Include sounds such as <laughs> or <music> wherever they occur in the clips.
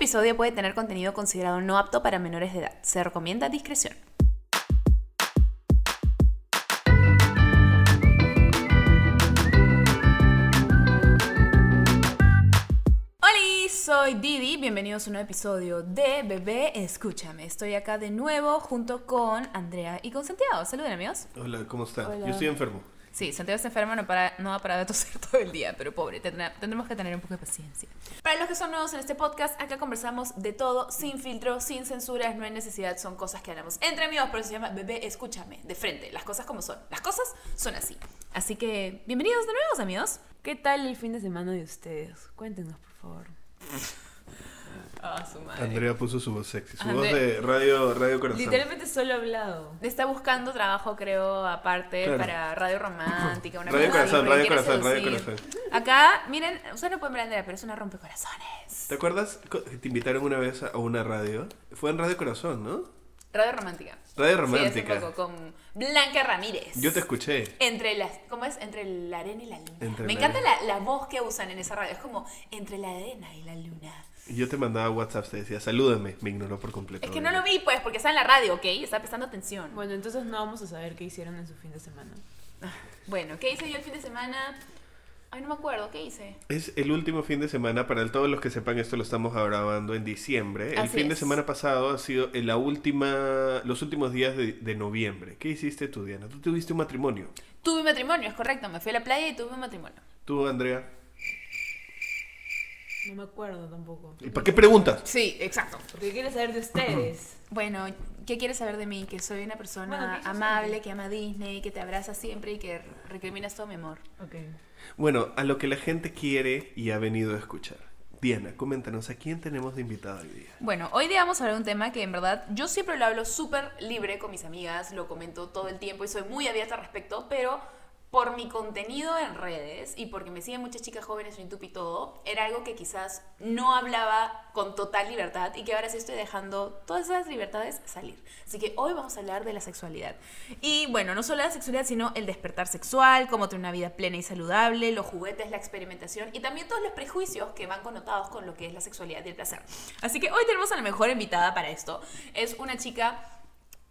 episodio puede tener contenido considerado no apto para menores de edad. Se recomienda discreción. Hola, soy Didi. Bienvenidos a un nuevo episodio de Bebé Escúchame. Estoy acá de nuevo junto con Andrea y con Santiago. Saluden, amigos. Hola, ¿cómo están? Hola. Yo estoy enfermo. Sí, Santiago está enfermo, no, para, no va a parar de toser <laughs> todo el día, pero pobre, tendrá- tendremos que tener un poco de paciencia. Para los que son nuevos en este podcast, acá conversamos de todo, sin filtro, sin censuras, no hay necesidad, son cosas que hablamos entre amigos, por eso se llama Bebé, escúchame, de frente, las cosas como son. Las cosas son así. Así que, bienvenidos de nuevo, amigos. ¿Qué tal el fin de semana de ustedes? Cuéntenos, por favor. <laughs> Ah, su madre. Andrea puso su voz sexy, su voz de radio, radio corazón. Literalmente solo hablado. Está buscando trabajo, creo, aparte, Claro. para Radio Romántica, una Radio cosa Corazón, Radio Corazón, Radio. Corazón. Acá, miren, ustedes no pueden ver a Andrea, pero es una rompecorazones. ¿Te acuerdas que te invitaron una vez a una radio? Fue en Radio Corazón, ¿no? Radio Romántica. Radio Romántica. poco, con Blanca Ramírez. Yo te escuché. Entre las, ¿cómo es? Entre la arena y la luna. Entre Me la encanta la, la voz que usan en esa radio. Es como entre la arena y la luna. Y Yo te mandaba WhatsApp, te decía, salúdame. Me ignoró por completo. Es que no lo vi, pues, porque está en la radio, ¿ok? Está prestando atención. Bueno, entonces no vamos a saber qué hicieron en su fin de semana. Bueno, ¿qué hice yo el fin de semana? Ay, no me acuerdo, ¿qué hice? Es el último fin de semana, para todos los que sepan esto lo estamos grabando en diciembre. El Así fin de semana pasado ha sido en la última, los últimos días de, de noviembre. ¿Qué hiciste tú, Diana? Tú tuviste un matrimonio. Tuve un matrimonio, es correcto. Me fui a la playa y tuve un matrimonio. Tú, Andrea. No me acuerdo tampoco. ¿Y para qué preguntas? Sí, exacto. Porque quiero saber de ustedes. <clears throat> Bueno, ¿qué quieres saber de mí? Que soy una persona Bueno, ¿qué amable, que ama Disney, que te abraza siempre y que recriminas todo mi amor. Ok. Bueno, a lo que la gente quiere y ha venido a escuchar. Diana, coméntanos, ¿a quién tenemos de invitada hoy día? Bueno, hoy día vamos a hablar de un tema que en verdad yo siempre lo hablo súper libre con mis amigas, lo comento todo el tiempo y soy muy abierta al respecto, pero por mi contenido en redes y porque me siguen muchas chicas jóvenes en YouTube y todo, era algo que quizás no hablaba con total libertad y que ahora sí estoy dejando todas esas libertades salir. Así que hoy vamos a hablar de la sexualidad. Y bueno, no solo la sexualidad, sino el despertar sexual, cómo tener una vida plena y saludable, los juguetes, la experimentación y también todos los prejuicios que van connotados con lo que es la sexualidad y el placer. Así que hoy tenemos a la mejor invitada para esto. Es una chica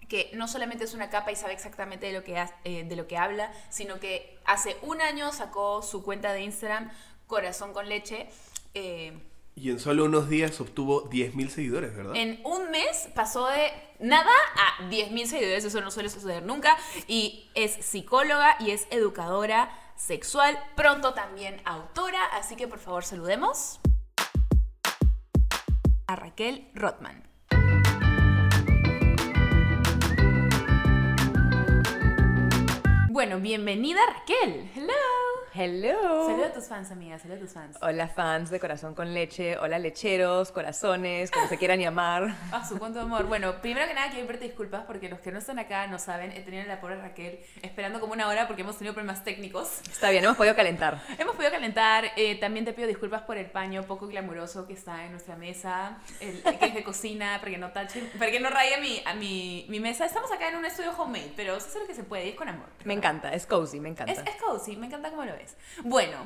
que no solamente es una capa y sabe exactamente de lo que, ha- eh, de lo que habla, sino que hace un año sacó su cuenta de Instagram, Corazón con Leche. eh, Y en solo unos días obtuvo 10.000 seguidores, ¿verdad? en un mes pasó de nada a 10.000 seguidores, eso no suele suceder nunca. Y es psicóloga y es educadora sexual, pronto también autora, así que por favor saludemos a Raquel Rotman. Bueno, bienvenida Raquel. Hello. Hello. Saluda a tus fans, amiga, saluda a tus fans. Hola fans de Corazón con Leche, hola lecheros, corazones, como se quieran llamar. A <laughs> su cuánto amor. Bueno, primero que nada quiero pedirte disculpas porque los que no están acá no saben. He tenido a la pobre Raquel esperando como una hora porque hemos tenido problemas técnicos. Está bien, hemos podido calentar. Hemos podido calentar. eh, también te pido disculpas por el paño poco glamuroso que está en nuestra mesa, el, que es de cocina, para que no tache, para que no raye mi, a mi, mi mesa. Estamos acá en un estudio homemade, pero se hace lo que se puede y es con amor. Me encanta, es cozy, me encanta. Es, es cozy, me encanta cómo lo ves. Bueno,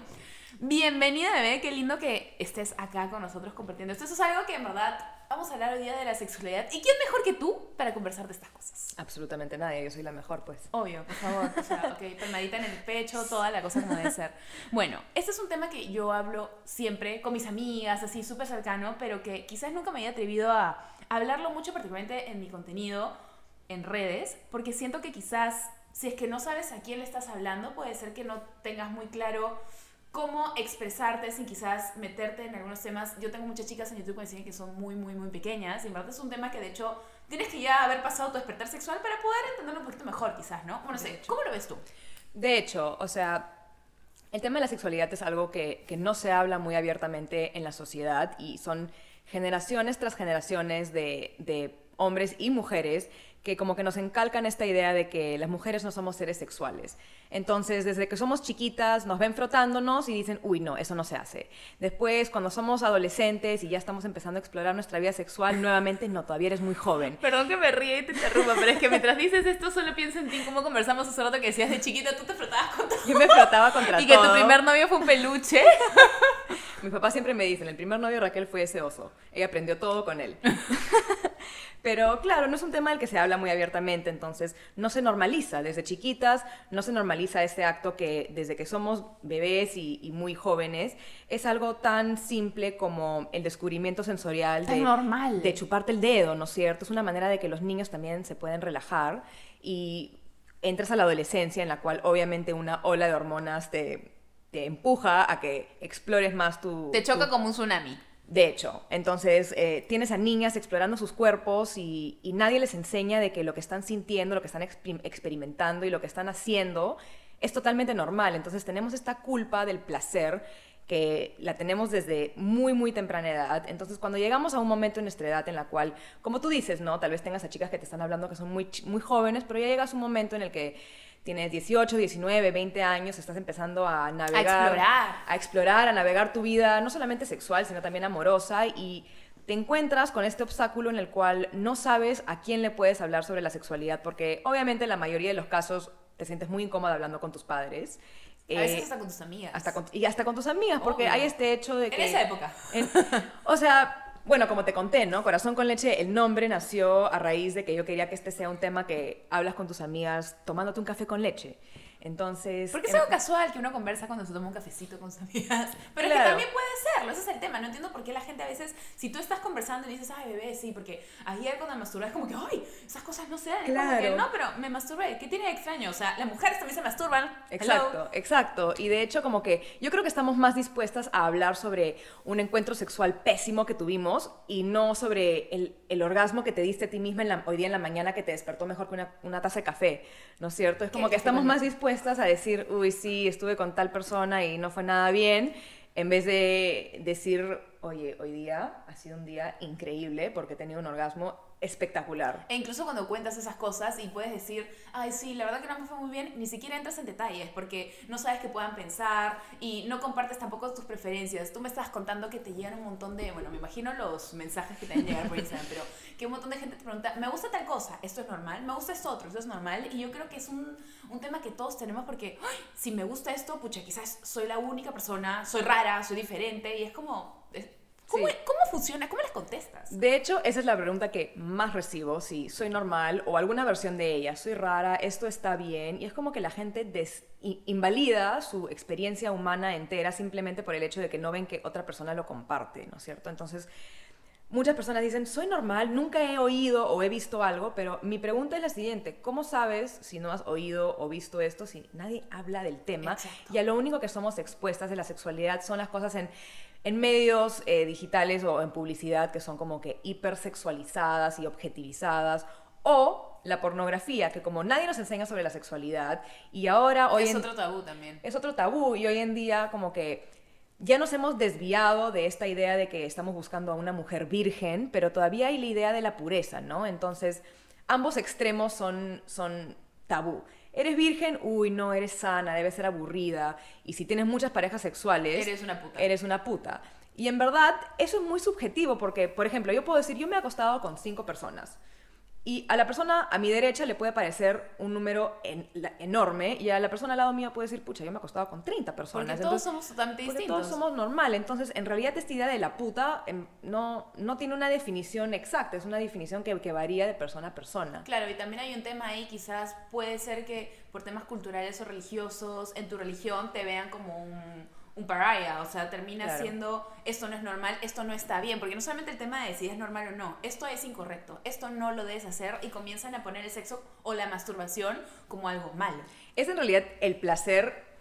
bienvenida, bebé. Qué lindo que estés acá con nosotros compartiendo esto. Eso es algo que en verdad vamos a hablar hoy día de la sexualidad. ¿Y quién mejor que tú para conversar de estas cosas? Absolutamente nadie, yo soy la mejor, pues. Obvio, por favor. O sea, ok, palmadita en el pecho, toda la cosa como debe ser. Bueno, este es un tema que yo hablo siempre con mis amigas, así súper cercano, pero que quizás nunca me haya atrevido a hablarlo mucho, particularmente en mi contenido en redes, porque siento que quizás si es que no sabes a quién le estás hablando, puede ser que no tengas muy claro cómo expresarte sin quizás meterte en algunos temas. Yo tengo muchas chicas en YouTube que me dicen que son muy, muy, muy pequeñas y en verdad es un tema que de hecho tienes que ya haber pasado tu despertar sexual para poder entenderlo un poquito mejor quizás, ¿no? Bueno, no sé, hecho. ¿cómo lo ves tú? De hecho, o sea, el tema de la sexualidad es algo que, que no se habla muy abiertamente en la sociedad y son generaciones tras generaciones de, de hombres y mujeres que como que nos encalcan esta idea de que las mujeres no somos seres sexuales. Entonces, desde que somos chiquitas, nos ven frotándonos y dicen, uy, no, eso no se hace. Después, cuando somos adolescentes y ya estamos empezando a explorar nuestra vida sexual, nuevamente, no, todavía eres muy joven. Perdón que me ríe y te interrumpa, pero es que mientras dices esto solo pienso en ti, cómo conversamos hace rato que decías de chiquita tú te frotabas con todo. Yo me frotaba contra Y que tu todo. primer novio fue un peluche. Mi papá siempre me dice, el primer novio de Raquel fue ese oso. Ella aprendió todo con él. Pero claro, no es un tema del que se habla muy abiertamente, entonces no se normaliza. Desde chiquitas no se normaliza este acto que desde que somos bebés y, muy jóvenes es algo tan simple como el descubrimiento sensorial de, normal. de chuparte el dedo, ¿no es cierto? Es una manera de que los niños también se pueden relajar y entras a la adolescencia en la cual obviamente una ola de hormonas te, te empuja a que explores más tu... Te choca como un tsunami. De hecho, entonces eh, tienes a niñas explorando sus cuerpos y, nadie les enseña de que lo que están sintiendo, lo que están experimentando y lo que están haciendo es totalmente normal. Entonces tenemos esta culpa del placer que la tenemos desde muy, muy temprana edad. Entonces, cuando llegamos a un momento en nuestra edad en la cual, como tú dices, ¿no? Tal vez tengas a chicas que te están hablando que son muy, muy jóvenes, pero ya llegas a un momento en el que tienes 18, 19, 20 años, estás empezando a navegar. A explorar. A explorar, a navegar tu vida, no solamente sexual, sino también amorosa y te encuentras con este obstáculo en el cual no sabes a quién le puedes hablar sobre la sexualidad, porque obviamente en la mayoría de los casos te sientes muy incómoda hablando con tus padres. A veces eh, hasta con tus amigas. Hasta y hasta con tus amigas, porque hay este hecho de que... En esa época. o sea, bueno, como te conté, ¿no? Corazón con leche, el nombre nació a raíz de que yo quería que este sea un tema que hablas con tus amigas tomándote un café con leche. Entonces... Porque es algo casual que uno conversa cuando se toma un cafecito con sus amigas. <laughs> Pero es que también puede serlo, ese es el tema. No entiendo por qué la gente a veces, si tú estás conversando y dices, ay, bebé, sí, porque ayer cuando me masturbé es como que, ay, esas cosas no se dan. Claro. como que, no, pero me masturbé. ¿Qué tiene de extraño? O sea, las mujeres también se masturban. Exacto, exacto. Y de hecho, como que yo creo que estamos más dispuestas a hablar sobre un encuentro sexual pésimo que tuvimos y no sobre el, el orgasmo que te diste a ti misma en la, hoy día en la mañana que te despertó mejor que una, una taza de café. ¿No es cierto? Es como que estamos más dispuestas a decir, uy, sí, estuve con tal persona y no fue nada bien, en vez de decir, oye, hoy día ha sido un día increíble porque he tenido un orgasmo espectacular. E incluso cuando cuentas esas cosas y puedes decir, ay, sí, la verdad que no me fue muy bien, ni siquiera entras en detalles porque no sabes qué puedan pensar y no compartes tampoco tus preferencias. Tú me estás contando que te llegan un montón de, bueno, me imagino los mensajes que te han llegado por Instagram, pero que un montón de gente te pregunta, me gusta tal cosa, esto es normal, me gusta esto otro, esto es normal. Y yo creo que es un, un tema que todos tenemos porque, ay, si me gusta esto, pucha, quizás soy la única persona, soy rara, soy diferente y es como ¿Cómo, ¿Cómo, funciona? ¿Cómo les contestas? De hecho, esa es la pregunta que más recibo, si soy normal o alguna versión de ella, soy rara, esto está bien, y es como que la gente invalida su experiencia humana entera simplemente por el hecho de que no ven que otra persona lo comparte, ¿no es cierto? Entonces, muchas personas dicen, soy normal, nunca he oído o he visto algo, pero mi pregunta es la siguiente, ¿cómo sabes si no has oído o visto esto si nadie habla del tema? Y a lo único que somos expuestas de la sexualidad son las cosas en en medios eh, digitales o en publicidad que son como que hipersexualizadas y objetivizadas, o la pornografía, que como nadie nos enseña sobre la sexualidad, y ahora hoy... Es otro tabú también. Es otro tabú, y hoy en día como que ya nos hemos desviado de esta idea de que estamos buscando a una mujer virgen, pero todavía hay la idea de la pureza, ¿no? Entonces, ambos extremos son, son tabú. Eres virgen, uy, no, eres sana, debe ser aburrida. Y si tienes muchas parejas sexuales, eres una puta. Eres una puta. Y en verdad, eso es muy subjetivo porque, por ejemplo, yo puedo decir, yo me he acostado con cinco personas. Y a la persona a mi derecha le puede parecer un número enorme y a la persona al lado mío puede decir, pucha, yo me he acostado con 30 personas. Porque todos somos totalmente porque distintos. Todos somos normal. Entonces, en realidad esta idea de la puta em, no, no tiene una definición exacta, es una definición que, que varía de persona a persona. Claro, y también hay un tema ahí, quizás puede ser que por temas culturales o religiosos, en tu religión te vean como un un pariah, o sea, termina siendo esto no es normal, esto no está bien, porque no solamente el tema de si es normal o no, esto es incorrecto, esto no lo debes hacer y comienzan a poner el sexo o la masturbación como algo malo. Es en realidad el placer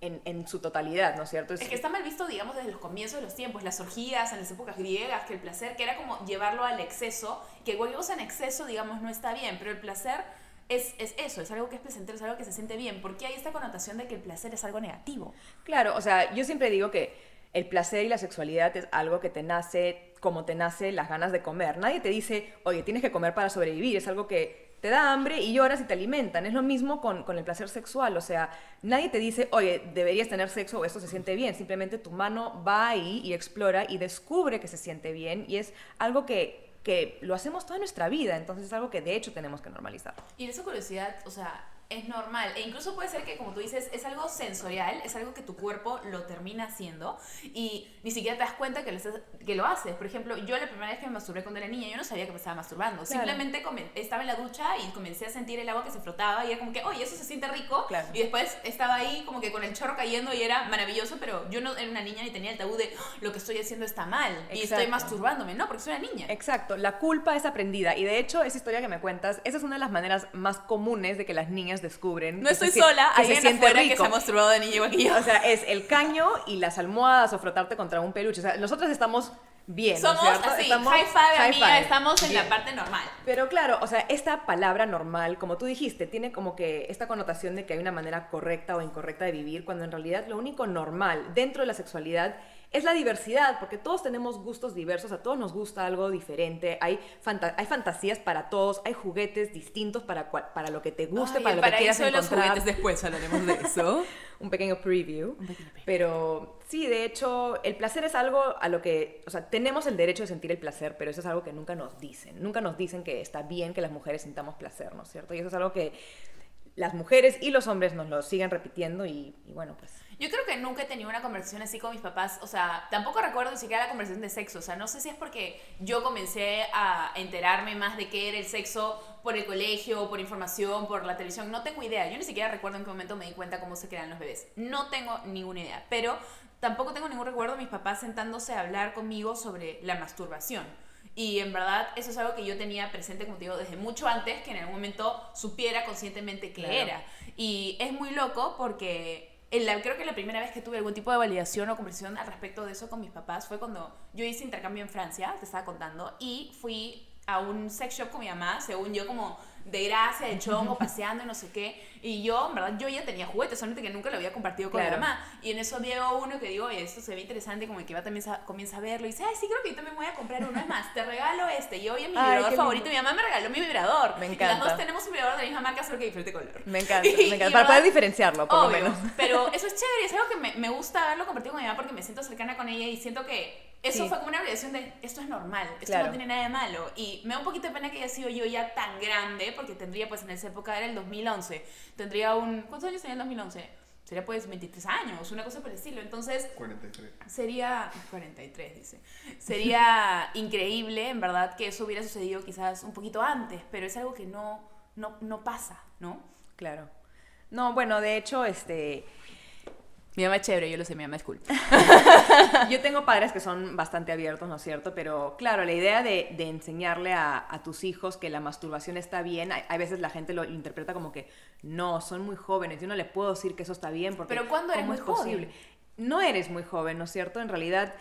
en, en, su totalidad, ¿no es cierto? Es, que está mal visto, digamos, desde los comienzos de los tiempos, las orgías en las épocas griegas, que el placer, que era como llevarlo al exceso, que igual en exceso, digamos, no está bien, pero el placer es, es, eso, es algo que es placentero, es algo que se siente bien. porque hay esta connotación de que el placer es algo negativo? Claro, o sea, yo siempre digo que el placer y la sexualidad es algo que te nace como te nace las ganas de comer. Nadie te dice, oye, tienes que comer para sobrevivir, es algo que te da hambre y lloras y te alimentan. Es lo mismo con, con, el placer sexual. O sea, nadie te dice, oye, deberías tener sexo o esto se siente bien. Simplemente tu mano va ahí y explora y descubre que se siente bien. Y es algo que que lo hacemos toda nuestra vida, entonces es algo que de hecho tenemos que normalizar. Y esa curiosidad, o sea, es normal. E incluso puede ser que, como tú dices, es algo sensorial, es algo que tu cuerpo lo termina haciendo y ni siquiera te das cuenta que lo, estás- que lo haces. Por ejemplo, yo la primera vez que me masturbé cuando era niña, yo no sabía que me estaba masturbando. Claro. Simplemente estaba en la ducha y comencé a sentir el agua que se frotaba y era como que, oye, eso se siente rico. Claro. Y después estaba ahí como que con el chorro cayendo y era maravilloso, pero yo no era una niña ni tenía el tabú de "Ah, lo que estoy haciendo está mal y estoy Exacto. masturbándome. No, porque soy una niña. Exacto, la culpa es aprendida y de hecho esa historia que me cuentas, esa es una de las maneras más comunes de que las niñas descubren. No que estoy se sola, que hay se siente afuera que rico. se ha masturbado de niña igual que yo. O sea, es el caño y las almohadas o frotarte contra un peluche. O sea, nosotros estamos bien, ¿no es Somos cierto? así, Estamos high five, high amiga, five. estamos en Bien. la parte normal. Pero claro, o sea, esta palabra normal, como tú dijiste, tiene como que esta connotación de que hay una manera correcta o incorrecta de vivir, cuando en realidad lo único normal dentro de la sexualidad es la diversidad, porque todos tenemos gustos diversos, a todos nos gusta algo diferente, hay, fanta- hay fantasías para todos, hay juguetes distintos para, para lo que te guste, Ay, para lo que quieras los encontrar. juguetes, después hablaremos de eso. <laughs> un pequeño preview. Un pequeño preview. Pero sí, de hecho, el placer es algo a lo que, o sea, tenemos el derecho de sentir el placer, pero eso es algo que nunca nos dicen. Nunca nos dicen que está bien que las mujeres sintamos placer, ¿no es cierto? Y eso es algo que las mujeres y los hombres nos lo siguen repitiendo y, y bueno, pues... Yo creo que nunca he tenido una conversación así con mis papás, o sea, tampoco recuerdo ni siquiera la conversación de sexo, o sea, no sé si es porque yo comencé a enterarme más de qué era el sexo por el colegio, por información, por la televisión, no tengo idea, yo ni siquiera recuerdo en qué momento me di cuenta cómo se crean los bebés, no tengo ninguna idea, pero tampoco tengo ningún recuerdo de mis papás sentándose a hablar conmigo sobre la masturbación. Y en verdad eso es algo que yo tenía presente, como te digo, desde mucho antes que en algún momento supiera conscientemente qué Claro. era. Y es muy loco porque en la- creo que la primera vez que tuve algún tipo de validación o conversación al respecto de eso con mis papás fue cuando yo hice intercambio en Francia, te estaba contando, y fui a un sex shop con mi mamá, según yo como de gracia, de <laughs> chongo, paseando y no sé qué. Y yo, en verdad, yo ya tenía juguetes, solamente que nunca lo había compartido con Claro. mi mamá. Y en eso veo uno que digo, oye, esto se ve interesante, como que va también comienza a verlo y dice, ay, sí, creo que yo también voy a comprar uno. Es más, te regalo este. Y hoy es mi Ay, vibrador favorito. lindo. Mi mamá me regaló mi vibrador. Me Y las encanta. dos tenemos un vibrador de la misma marca, solo que diferente color. Me encanta, <laughs> Y- me encanta. en Para poder verdad, diferenciarlo, por Obvio, lo menos. <laughs> Pero eso es chévere, es algo que me, me gusta haberlo compartido con mi mamá porque me siento cercana con ella y siento que eso Sí. fue como una obligación de esto es normal, esto Claro. no tiene nada de malo. Y me da un poquito de pena que haya sido yo ya tan grande porque tendría pues en esa época era el 2011, tendría un... ¿Cuántos años tenía el 2011? Sería pues 23 años, una cosa por el estilo. Entonces 43. sería 43 dice sería increíble en verdad que eso hubiera sucedido quizás un poquito antes pero es algo que no no, no pasa no Claro. No, bueno, de hecho, este... mi mamá es chévere yo lo sé mi mamá es cool <laughs> Yo tengo padres que son bastante abiertos, ¿no es cierto? Pero claro, la idea de, de enseñarle a, a tus hijos que la masturbación está bien, hay, hay veces la gente lo interpreta como que no, son muy jóvenes, yo no le puedo decir que eso está bien porque Pero ¿cuándo eres ¿cómo muy es posible? No eres muy joven, ¿no es cierto? En realidad,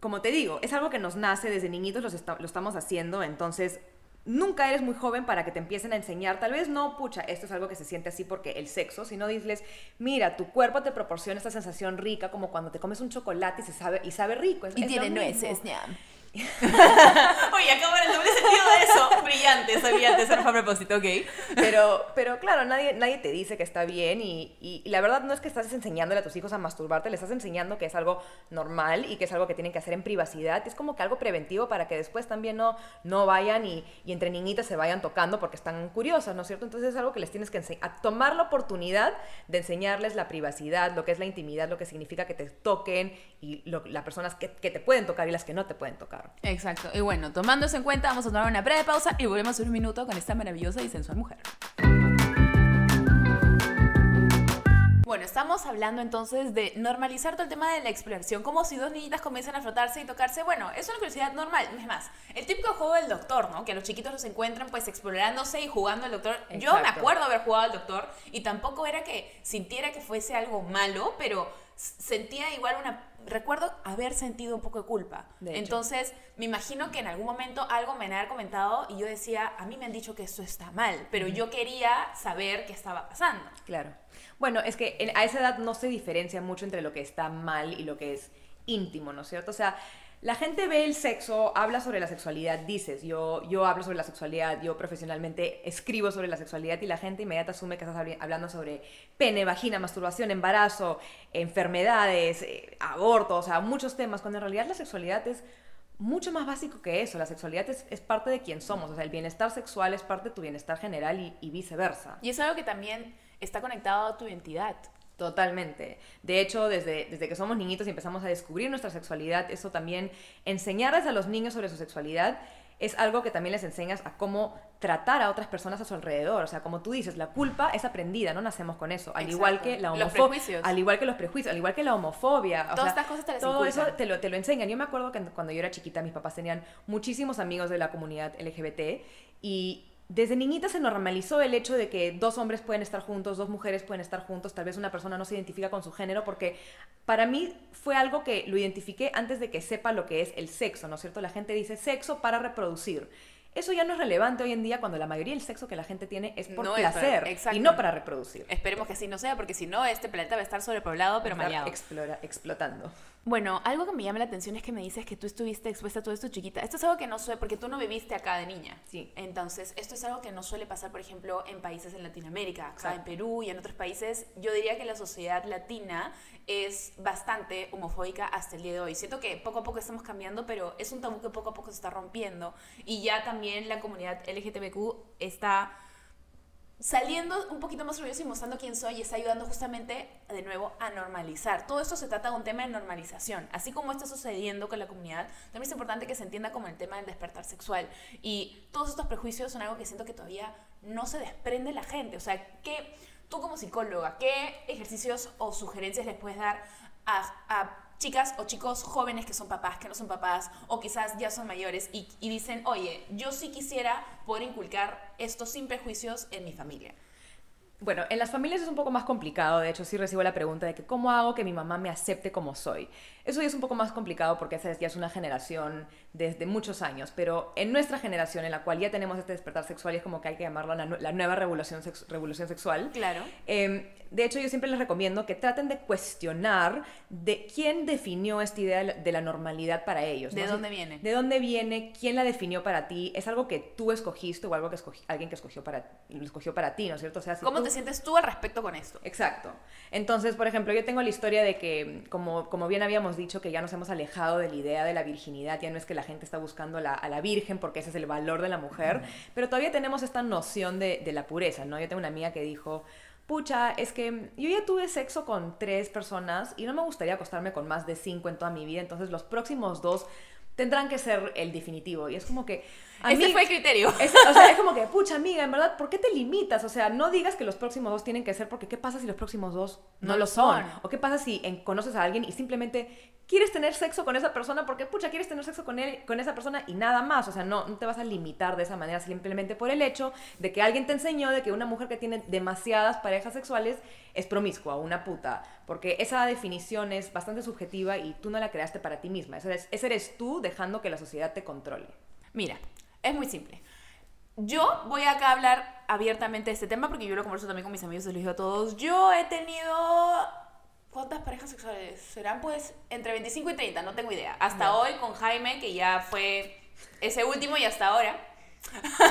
como te digo, es algo que nos nace desde niñitos, lo estamos haciendo, entonces nunca eres muy joven para que te empiecen a enseñar, tal vez no, pucha, esto es algo que se siente así porque el sexo, sino dices, mira, tu cuerpo te proporciona esta sensación rica como cuando te comes un chocolate y, se sabe, y sabe rico. es- es lo mismo. ñam <laughs> oye acabo ver el doble sentido de eso brillante brillante eso no fue a propósito ok Pero, pero claro, nadie, nadie te dice que está bien y, y- y la verdad no es que estás enseñándole a tus hijos a masturbarte, le estás enseñando que es algo normal y que es algo que tienen que hacer en privacidad. Es como que algo preventivo para que después también no, no vayan y, y entre niñitas se vayan tocando porque están curiosas, ¿no es cierto? Entonces es algo que les tienes que enseñar, tomar la oportunidad de enseñarles la privacidad, lo que es la intimidad, lo que significa que te toquen y lo- las personas que, que te pueden tocar y las que no te pueden tocar. Exacto y bueno tomando eso en cuenta vamos a tomar una breve pausa y volvemos en un minuto con esta maravillosa y sensual mujer Bueno, estamos hablando entonces de normalizar todo el tema de la exploración, como si dos niñitas comienzan a frotarse y tocarse. Bueno, es una curiosidad normal. Es más, el típico juego del doctor, ¿no? Que los chiquitos los encuentran pues explorándose y jugando al doctor. Yo me acuerdo haber jugado al doctor y tampoco era que sintiera que fuese algo malo, pero sentía igual una... Recuerdo haber sentido un poco de culpa. De. Entonces, me imagino que en algún momento algo me había comentado y yo decía, a mí me han dicho que esto está mal, pero yo quería saber qué estaba pasando. Claro. Bueno, es que en- a esa edad no se diferencia mucho entre lo que está mal y lo que es íntimo, ¿no es cierto? O sea, la gente ve el sexo, habla sobre la sexualidad, dices, yo, yo hablo sobre la sexualidad, yo profesionalmente escribo sobre la sexualidad y la gente inmediatamente asume que estás hablando sobre pene, vagina, masturbación, embarazo, enfermedades, eh, aborto, o sea, muchos temas, cuando en realidad la sexualidad es mucho más básico que eso. La sexualidad es, es parte de quien somos. O sea, el bienestar sexual es parte de tu bienestar general y, y viceversa. Y es algo que también está conectado a tu identidad. Totalmente. De hecho, desde, desde que somos niñitos y empezamos a descubrir nuestra sexualidad, eso también, enseñarles a los niños sobre su sexualidad es algo que también les enseñas a cómo tratar a otras personas a su alrededor. O sea, como tú dices, la culpa es aprendida, no nacemos con eso. Al igual que la homofobia. Al igual que los prejuicios, al igual que la homofobia. O Todas sea, estas cosas te las Todo eso te lo, te lo enseñan. Yo me acuerdo que cuando yo era chiquita, mis papás tenían muchísimos amigos de la comunidad LGBT y desde niñita se normalizó el hecho de que dos hombres pueden estar juntos, dos mujeres pueden estar juntos, tal vez una persona no se identifica con su género, porque para mí fue algo que lo identifiqué antes de que sepa lo que es el sexo, ¿no es cierto? La gente dice sexo para reproducir. Eso ya no es relevante hoy en día cuando la mayoría del sexo que la gente tiene es por No es para- placer y no para reproducir. Esperemos que así no sea, porque si no, este planeta va a estar sobrepoblado, pero explora- explotando. Bueno, algo que me llama la atención es que me dices que tú estuviste expuesta a todo esto chiquita. Esto es algo que no suele, porque tú no viviste acá de niña. Sí. Entonces, esto es algo que no suele pasar, por ejemplo, en países en Latinoamérica, acá en Exacto. Perú y en otros países. Yo diría que la sociedad latina es bastante homofóbica hasta el día de hoy. Siento que poco a poco estamos cambiando, pero es un tabú que poco a poco se está rompiendo. Y ya también la comunidad LGTBQ está saliendo un poquito más orgulloso y mostrando quién soy y está ayudando justamente de nuevo a normalizar. Todo esto se trata de un tema de normalización. Así como está sucediendo con la comunidad, también es importante que se entienda como el tema del despertar sexual. Y todos estos prejuicios son algo que siento que todavía no se desprende la gente. O sea, que tú como psicóloga, ¿qué ejercicios o sugerencias les puedes dar a, a chicas o chicos jóvenes que son papás, que no son papás, o quizás ya son mayores y, dicen, oye, yo sí quisiera poder inculcar esto sin prejuicios en mi familia? Bueno, en las familias es un poco más complicado. De hecho, sí recibo la pregunta de que cómo hago que mi mamá me acepte como soy. Eso ya es un poco más complicado porque esa ya es una generación desde muchos años. Pero en nuestra generación, en la cual ya tenemos este despertar sexual, y es como que hay que llamarlo la, nu- la nueva revolución, sex- revolución sexual. Claro. Eh, de hecho, yo siempre les recomiendo que traten de cuestionar de quién definió esta idea de la- normalidad para ellos. ¿De ¿no? dónde viene? ¿De dónde viene? ¿Quién la definió para ti? ¿Es algo que tú escogiste o algo que alguien que escogió para, escogió para ti, ¿no es cierto? O sea, si ¿Cómo tú- te sientes tú al respecto con esto? Exacto. Entonces, por ejemplo, yo tengo la historia de que, como, como bien habíamos dicho, que ya nos hemos alejado de la idea de la virginidad, ya no es que la gente está buscando la- a la virgen porque ese es el valor de la mujer, pero todavía tenemos esta noción de, de la pureza, ¿no? Yo tengo una amiga que dijo, pucha, es que yo ya tuve sexo con tres personas y no me gustaría acostarme con más de cinco en toda mi vida, entonces los próximos dos tendrán que ser el definitivo. Y es como que... a Este mí- fue el criterio. <laughs> es, o sea, es como que, <laughs> pucha, amiga, en verdad, ¿por qué te limitas? O sea, no digas que los próximos dos tienen que ser, porque ¿qué pasa si los próximos dos no, No lo lo son? son. ¿O qué pasa si en- conoces a alguien y simplemente quieres tener sexo con esa persona porque, pucha, quieres tener sexo con, él, con esa persona y nada más? O sea, no, no te vas a limitar de esa manera simplemente por el hecho de que alguien te enseñó de que una mujer que tiene demasiadas parejas sexuales es promiscua, una puta. Porque esa definición es bastante subjetiva y tú no la creaste para ti misma. Ese eres, ese eres tú dejando que la sociedad te controle. Mira, es muy simple. Yo voy acá a hablar abiertamente de este tema porque yo lo converso también con mis amigos, se los digo a todos. Yo he tenido... ¿Cuántas parejas sexuales? Serán pues entre 25 y 30, no tengo idea. Hasta Ya. hoy con Jaime, que ya fue ese último y hasta ahora.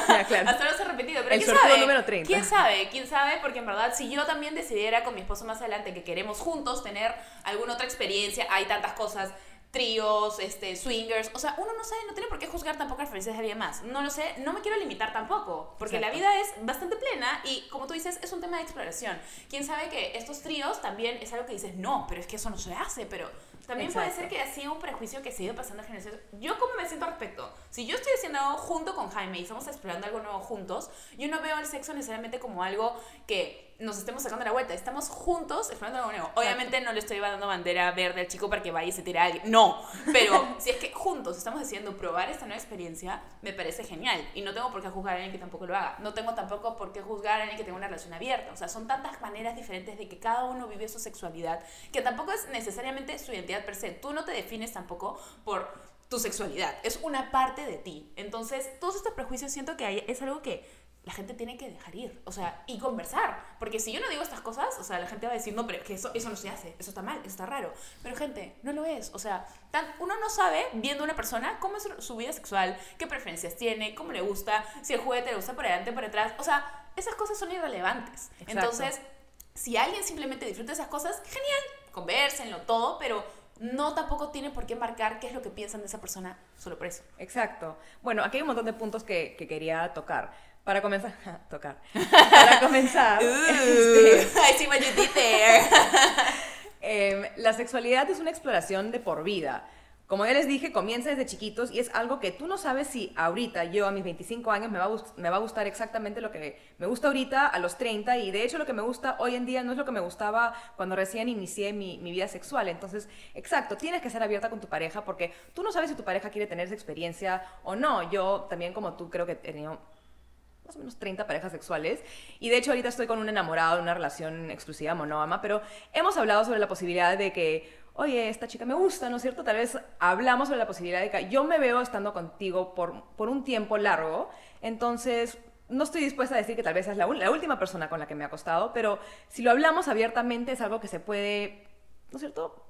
Ya, claro. <laughs> Hasta ahora se ha repetido, pero El quién sabe. número 30. ¿Quién sabe? ¿Quién sabe? Porque en verdad, si yo también decidiera con mi esposo más adelante que queremos juntos tener alguna otra experiencia, hay tantas cosas, tríos, este, swingers, o sea, uno no sabe, no tiene por qué juzgar tampoco las preferencias de alguien más. No lo sé, no me quiero limitar tampoco, porque la vida es bastante plena y como tú dices, es un tema de exploración. ¿Quién sabe que estos tríos también es algo que dices, no, pero es que eso no se hace, pero también puede ser que ha sido un prejuicio que se ha ido pasando de generaciones. Yo cómo me siento al respecto. Si yo estoy haciendo algo junto con Jaime y estamos explorando algo nuevo juntos, yo no veo el sexo necesariamente como algo que nos estemos sacando la vuelta. Estamos juntos explorando algo nuevo. Obviamente no le estoy dando bandera verde al chico para que vaya y se tire a alguien. No. Pero <laughs> si es que juntos estamos decidiendo probar esta nueva experiencia, me parece genial. Y no tengo por qué juzgar a alguien que tampoco lo haga. No tengo tampoco por qué juzgar a alguien que tenga una relación abierta. O sea, son tantas maneras diferentes de que cada uno vive su sexualidad que tampoco es necesariamente su identidad per se. Tú no te defines tampoco por tu sexualidad. Es una parte de ti. Entonces, todos estos prejuicios siento que hay, es algo que la gente tiene que dejar ir, o sea, y conversar, porque si yo no digo estas cosas, o sea, la gente va a decir, no, pero es que eso, eso no se hace, eso está mal, eso está raro, pero gente, no lo es, o sea, tan- uno no sabe, viendo a una persona, cómo es su vida sexual, qué preferencias tiene, cómo le gusta, si el juguete le gusta por adelante, por atrás, o sea, esas cosas son irrelevantes, Exacto. entonces, si alguien simplemente disfruta esas cosas, genial, conversenlo todo, pero no tampoco tiene por qué marcar qué es lo que piensan de esa persona solo por eso. Exacto. Bueno, aquí hay un montón de puntos que, que quería tocar. Para comenzar, <laughs> tocar. Para comenzar, <laughs> este, I see what you did there. <laughs> Em, la sexualidad es una exploración de por vida. Como ya les dije, comienza desde chiquitos y es algo que tú no sabes si ahorita, yo a mis 25 años, me va, a me va a gustar exactamente lo que me gusta ahorita a los 30 y de hecho lo que me gusta hoy en día no es lo que me gustaba cuando recién inicié mi, mi vida sexual. Entonces, exacto, tienes que ser abierta con tu pareja porque tú no sabes si tu pareja quiere tener esa experiencia o no. Yo también como tú creo que he tenido más o menos 30 parejas sexuales. Y de hecho ahorita estoy con un enamorado de una relación exclusiva monógama, pero hemos hablado sobre la posibilidad de que, oye, esta chica me gusta, ¿no es cierto? Tal vez hablamos sobre la posibilidad de que yo me veo estando contigo por, por un tiempo largo, entonces no estoy dispuesta a decir que tal vez es la, última persona con la que me ha acostado, pero si lo hablamos abiertamente es algo que se puede, ¿no es cierto?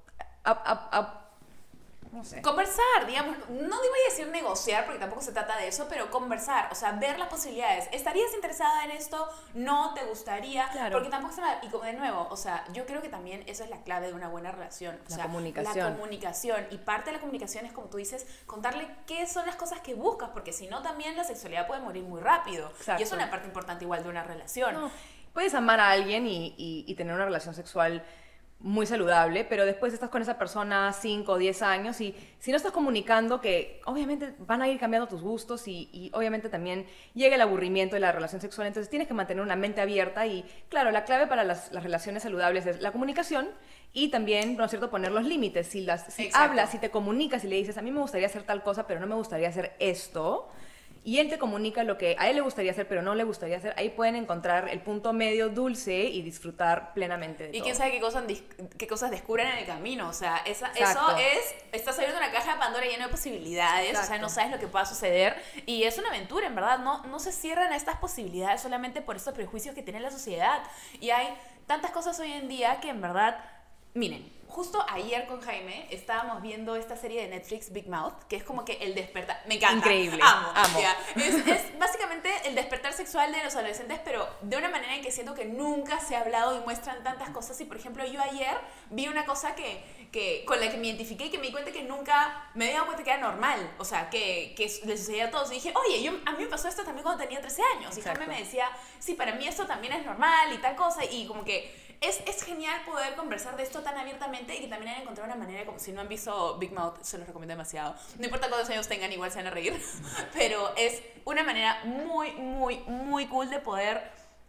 No sé. Conversar, digamos, no voy a decir negociar porque tampoco se trata de eso, pero conversar, o sea, ver las posibilidades. ¿Estarías interesada en esto? ¿No te gustaría? Claro. Porque tampoco se. Y como de nuevo, o sea, yo creo que también eso es la clave de una buena relación. O La sea, comunicación. La comunicación. Y parte de la comunicación es, como tú dices, contarle qué son las cosas que buscas, porque si no también la sexualidad puede morir muy rápido. Exacto. Y es una parte importante igual de una relación. No, puedes amar a alguien y, y- y tener una relación sexual muy saludable, pero después estás con esa persona 5 o 10 años y si no estás comunicando que obviamente van a ir cambiando tus gustos y, y obviamente también llega el aburrimiento de la relación sexual, entonces tienes que mantener una mente abierta y claro, la clave para las, las relaciones saludables es la comunicación y también, ¿no es cierto?, poner los límites. Si, las, si Exacto. hablas, si te comunicas y le dices, a mí me gustaría hacer tal cosa, pero no me gustaría hacer esto, y él te comunica lo que a él le gustaría hacer, pero no le gustaría hacer, ahí pueden encontrar el punto medio dulce y disfrutar plenamente de Y todo. quién sabe qué cosas, qué cosas descubren en el camino. O sea, esa, eso es. Estás abriendo una caja de Pandora llena de posibilidades. O sea, no sabes lo que pueda suceder. Y es una aventura, en verdad. No, no se cierran a estas posibilidades solamente por estos prejuicios que tiene la sociedad. Y hay tantas cosas hoy en día que, en verdad. Miren, justo ayer con Jaime estábamos viendo esta serie de Netflix, Big Mouth, que es como que el despertar. Me encanta. Increíble, Amo. amo. Es, es básicamente el despertar sexual de los adolescentes, pero de una manera en que siento que nunca se ha hablado y muestran tantas cosas. Y por ejemplo, yo ayer vi una cosa que, que con la que me identifiqué y que me di cuenta que nunca me había dado cuenta que era normal. O sea, que, que le sucedía a todos. Y dije, oye, yo, a mí me pasó esto también cuando tenía 13 años. Y Jaime me decía, sí, para mí esto también es normal y tal cosa. Y como que es, es genial poder conversar de esto tan abiertamente y que también hayan encontrado una manera, como si no han visto Big Mouth, se los recomiendo demasiado. No importa cuántos años tengan, igual se van a reír. <laughs> Pero es una manera muy, muy, muy cool de poder.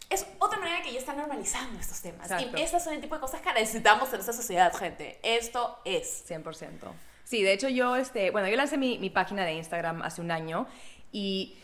Es otra manera que ya está normalizando estos temas. Exacto. Y estas son el tipo de cosas que necesitamos en esta sociedad, gente. Esto es. 100%. Sí, de hecho yo, este, bueno, yo lancé mi, mi página de Instagram hace un año y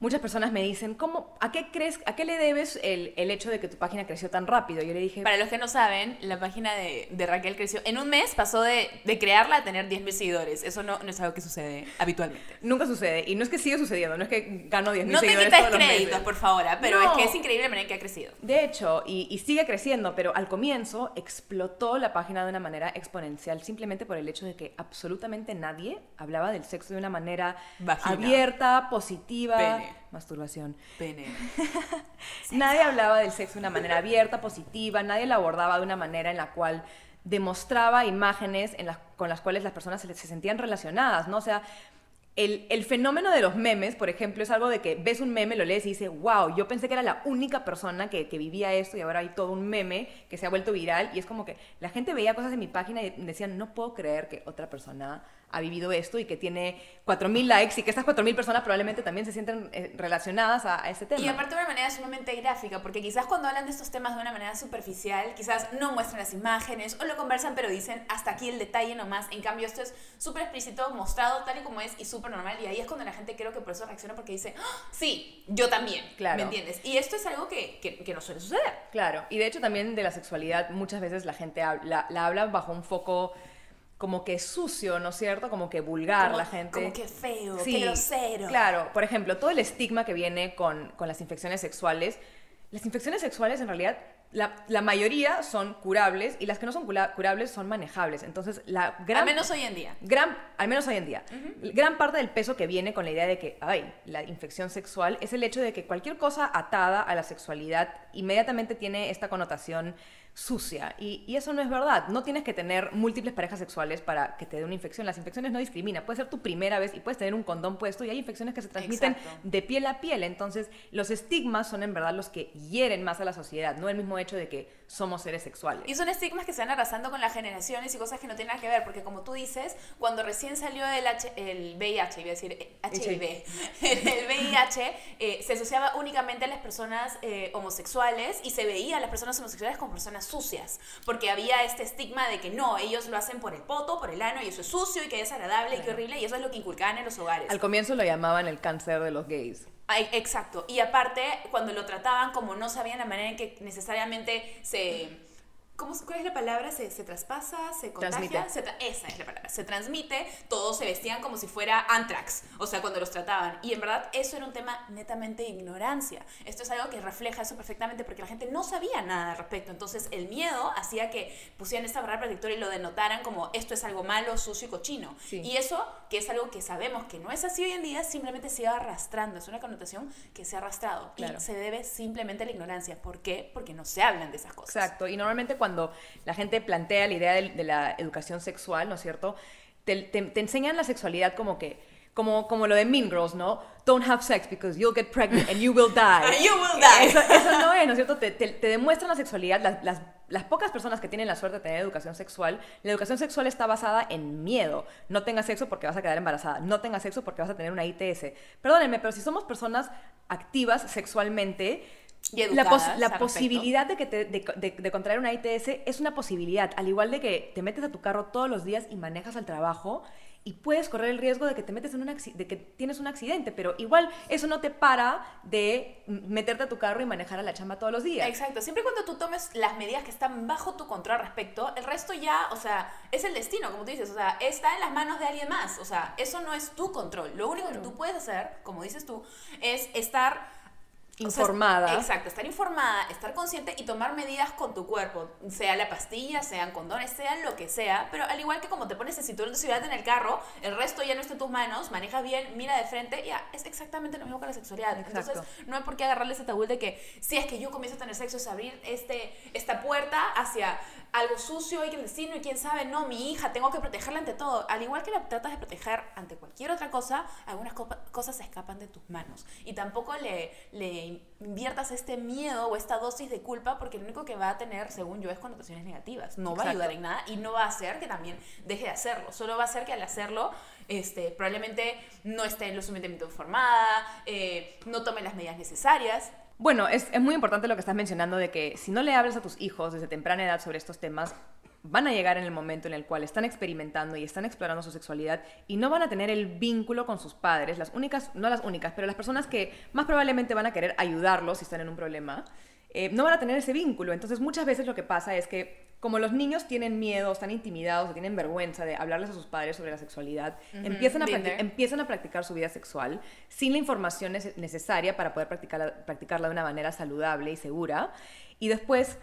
muchas personas me dicen, ¿cómo, a qué crees, a qué le debes el, el hecho de que tu página creció tan rápido? Yo le dije, Para los que no saben, la página de, de Raquel creció. En un mes pasó de, de crearla a tener 10.000 seguidores. Eso no, no es algo que sucede habitualmente. nunca sucede y no es que sigue sucediendo, no es que gano 10 mil No te seguidores quites todos los créditos, por favor, ¿ah? pero No. es que es increíble la manera en que ha crecido. De hecho, y, y sigue creciendo, pero al comienzo explotó la página de una manera exponencial simplemente por el hecho de que absolutamente nadie hablaba del sexo de una manera Vagina. abierta, positiva, Pene. masturbación. Pene. <laughs> Nadie hablaba del sexo de una manera abierta, positiva, nadie lo abordaba de una manera en la cual demostraba imágenes en las, con las cuales las personas se, se sentían relacionadas, ¿no? O sea, el, el fenómeno de los memes, por ejemplo, es algo de que ves un meme, lo lees y dices, wow, yo pensé que era la única persona que, que vivía esto y ahora hay todo un meme que se ha vuelto viral y es como que la gente veía cosas en mi página y decían, no puedo creer que otra persona ha vivido esto y que tiene 4.000 likes y que estas 4.000 personas probablemente también se sienten eh, relacionadas a, a ese tema. Y aparte de una manera sumamente gráfica, porque quizás cuando hablan de estos temas de una manera superficial, quizás no muestran las imágenes o lo conversan, pero dicen hasta aquí el detalle nomás. En cambio, esto es súper explícito, mostrado tal y como es y súper normal. Y ahí es cuando la gente creo que por eso reacciona, porque dice, "Ah, sí, yo también. Claro. ¿Me entiendes? Y esto es algo que, que, que no suele suceder. Claro, y de hecho también de la sexualidad muchas veces la gente habla, la habla bajo un foco como que sucio, ¿no es cierto? Como que vulgar Como- la gente. Como que feo, Sí, que grosero. Claro, por ejemplo, todo el estigma que viene con, con las infecciones sexuales. Las infecciones sexuales en realidad, la, la mayoría son curables y las que no son cura- curables son manejables. Entonces, la gran... Al menos hoy en día. Gran, al menos hoy en día, gran parte del peso que viene con la idea de que, ay, la infección sexual es el hecho de que cualquier cosa atada a la sexualidad inmediatamente tiene esta connotación sucia. Y, y eso no es verdad. No tienes que tener múltiples parejas sexuales para que te dé una infección. Las infecciones no discriminan. Puede ser tu primera vez y puedes tener un condón puesto y hay infecciones que se transmiten Exacto. de piel a piel. Entonces, los estigmas son en verdad los que hieren más a la sociedad, no el mismo hecho de que somos seres sexuales. Y son estigmas que se van arrasando con las generaciones y cosas que no tienen nada que ver, porque como tú dices, cuando recién salió el, H- el VIH, iba a decir eh, HIV, el VIH <laughs> eh, se asociaba únicamente a las personas eh, homosexuales y se veía a las personas homosexuales como personas sucias, porque había este estigma de que no, ellos lo hacen por el poto, por el ano, y eso es sucio y que es agradable y que horrible, y eso es lo que inculcaban en los hogares. Al comienzo lo llamaban el cáncer de los gays. Ay, exacto. Y aparte, cuando lo trataban, como no sabían la manera en que necesariamente se... ¿Cómo, ¿Cuál es la palabra? ¿Se, se traspasa? ¿Se contagia? Se tra- esa es la palabra. Se transmite, todos se vestían como si fuera anthrax, o sea, cuando los trataban. Y en verdad eso era un tema netamente de ignorancia. Esto es algo que refleja eso perfectamente porque la gente no sabía nada al respecto. Entonces el miedo hacía que pusieran esta barrera protectora y lo denotaran como esto es algo malo, sucio y cochino. Sí. Y eso, que es algo que sabemos que no es así hoy en día, simplemente se va arrastrando. Es una connotación que se ha arrastrado. Claro. Y se debe simplemente a la ignorancia. ¿Por qué? Porque no se hablan de esas cosas. Exacto, y normalmente cuando la gente plantea la idea de, de la educación sexual, ¿no es cierto? Te, te- te enseñan la sexualidad como que, como, como lo de Mean Girls, ¿no? Don't have sex because you'll get pregnant and you will die. <laughs> You will die. Eso, eso no es, ¿no es cierto? Te, te- te demuestran la sexualidad, las, las, las pocas personas que tienen la suerte de tener educación sexual, la educación sexual está basada en miedo. No tengas sexo porque vas a quedar embarazada, no tengas sexo porque vas a tener una ITS. Perdónenme, pero si somos personas activas sexualmente, Y la, pos- la posibilidad de, que te, de, de- de contraer una ITS es una posibilidad, al igual de que te metes a tu carro todos los días y manejas al trabajo y puedes correr el riesgo de que te metes en un de que tienes un accidente, pero igual eso no te para de meterte a tu carro y manejar a la chamba todos los días. Exacto, siempre cuando tú tomes las medidas que están bajo tu control al respecto, el resto ya, o sea, es el destino, como tú dices, o sea, está en las manos de alguien más, o sea, eso no es tu control. Lo único que tú puedes hacer, como dices tú, es estar o sea, Informada. exacto, estar informada, estar consciente y tomar medidas con tu cuerpo, sea la pastilla, sean condones, sea lo que sea, pero al igual que como te pones el cinturón de seguridad en el carro, el resto ya no está en tus manos, manejas bien, mira de frente, ya, es exactamente lo mismo con la sexualidad. Exacto. Entonces, no hay por qué agarrarle ese tabú de que si es que yo comienzo a tener sexo es abrir este, esta puerta hacia algo sucio y clandestino y quién sabe, no, mi hija, tengo que protegerla ante todo. Al igual que la tratas de proteger ante cualquier otra cosa, algunas copa- cosas se escapan de tus manos. Y tampoco le, le inviertas este miedo o esta dosis de culpa porque lo único que va a tener, según yo, es connotaciones negativas. No va a ayudar en nada y no va a hacer que también deje de hacerlo. Solo va a hacer que al hacerlo, este, probablemente no esté lo suficientemente informada, eh, no tome las medidas necesarias. Bueno, es, muy importante lo que estás mencionando de que si no le hablas a tus hijos desde temprana edad sobre estos temas, van a llegar en el momento en el cual están experimentando y están explorando su sexualidad y no van a tener el vínculo con sus padres, las únicas, no las únicas, pero las personas que más probablemente van a querer ayudarlos si están en un problema, eh, no van a tener ese vínculo. Entonces muchas veces lo que pasa es que como los niños tienen miedo, están intimidados o tienen vergüenza de hablarles a sus padres sobre la sexualidad, empiezan, a empiezan a practicar su vida sexual sin la información nece- necesaria para poder practicarla, practicarla de una manera saludable y segura. Y después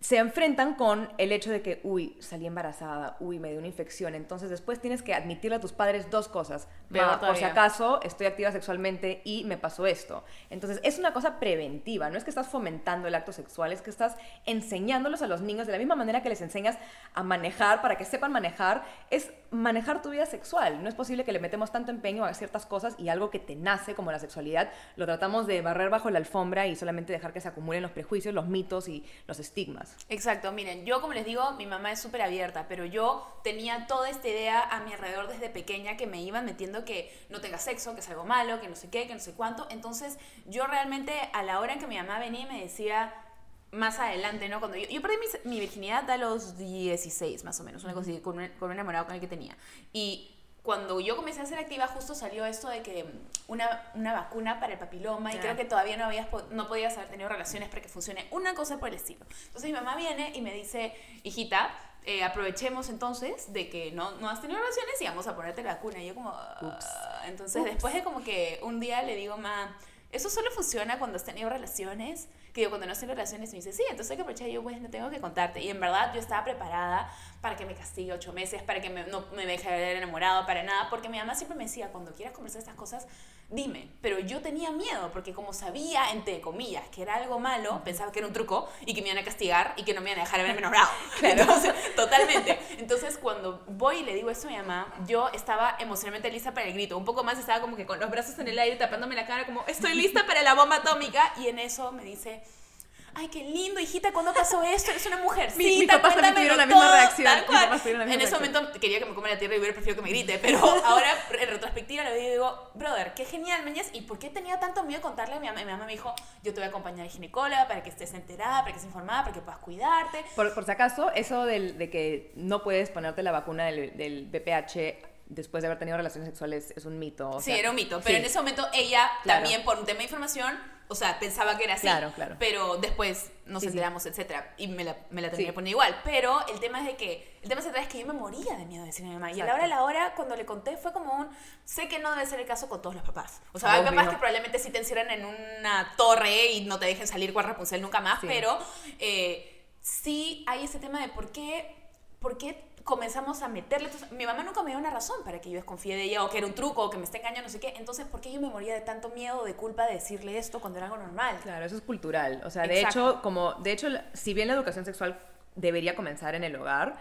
se enfrentan con el hecho de que, uy, salí embarazada, uy, me dio una infección. Entonces después tienes que admitirle a tus padres dos cosas. Ma, por si acaso estoy activa sexualmente y me pasó esto. Entonces es una cosa preventiva, no es que estás fomentando el acto sexual, es que estás enseñándolos a los niños de la misma manera que les enseñas a manejar, para que sepan manejar, es manejar tu vida sexual. No es posible que le metemos tanto empeño a ciertas cosas y algo que te nace como la sexualidad, lo tratamos de barrer bajo la alfombra y solamente dejar que se acumulen los prejuicios, los mitos y los estigmas. Exacto, miren, yo como les digo, mi mamá es súper abierta, pero yo tenía toda esta idea a mi alrededor desde pequeña que me iban metiendo que no tenga sexo, que es algo malo, que no sé qué, que no sé cuánto. Entonces yo realmente a la hora en que mi mamá venía y me decía más adelante, ¿no? Cuando yo, yo perdí mi, mi virginidad a los 16 más o menos, una cosa así, con un, con un enamorado con el que tenía. Y cuando yo comencé a ser activa, justo salió esto de que mm, una, una vacuna para el papiloma y creo que todavía no, habías, no podías haber tenido relaciones para que funcione una cosa por el estilo. Entonces mi mamá viene y me dice, hijita, eh, aprovechemos entonces de que no, no has tenido relaciones y vamos a ponerte la vacuna. Y yo como, "Ah". entonces después de como que un día le digo, ma, eso solo funciona cuando has tenido relaciones. Que yo cuando no estoy en relaciones me dice, sí, entonces hay que aprovechar. Yo, bueno, tengo que contarte. Y en verdad yo estaba preparada para que me castigue ocho meses, para que me, no me deje haber enamorado, para nada. Porque mi mamá siempre me decía, cuando quieras conversar estas cosas, dime. Pero yo tenía miedo, porque como sabía, entre comillas, que era algo malo, pensaba que era un truco y que me iban a castigar y que no me iban a dejar haberme <laughs> enamorado. Entonces, totalmente. Entonces, cuando voy y le digo esto a mi mamá, yo estaba emocionalmente lista para el grito. Un poco más estaba como que con los brazos en el aire, tapándome la cara, como estoy lista para la bomba atómica. Y en eso me dice, ay, qué lindo, hijita, ¿cuándo pasó esto? Eres una mujercita, Mi- mis papás también tuvieron la misma todo, reacción, cual". papás tuvieron la misma En ese reacción. momento quería que me coma la tierra y hubiera preferido que me grite, pero <laughs> ahora en retrospectiva lo digo, brother, qué genial, Meñez, ¿y por qué tenía tanto miedo de contarle a mi mamá? Y mi mamá me dijo, yo te voy a acompañar al ginecóloga para que estés enterada, para que estés informada, para que puedas cuidarte. Por, por si acaso, eso del- de que no puedes ponerte la vacuna del, del VPH después de haber tenido relaciones sexuales es un mito. o sí, sea, era un mito, pero sí. en ese momento ella Claro. también por un tema de información, o sea, pensaba que era así, Claro, claro. pero después nos Sí, sí. enteramos, etcétera, y me la, me la terminé Sí. poniendo igual, pero el tema es de que, el tema es que yo me moría de miedo de decirle a mi mamá, y a la hora Exacto. a la hora, cuando le conté, fue como un, sé que no debe ser el caso con todos los papás, o sea, hay papás que probablemente sí te encierran en una torre y no te dejen salir con Rapunzel nunca más, pero eh, sí hay ese tema de por qué, por qué comenzamos a meterle. Entonces, mi mamá nunca me dio una razón para que yo desconfíe de ella o que era un truco o que me está engañando, no sé qué. Entonces, ¿por qué yo me moría de tanto miedo o de culpa de decirle esto cuando era algo normal? Claro, eso es cultural. O sea, de hecho, como, de hecho, si bien la educación sexual debería comenzar en el hogar,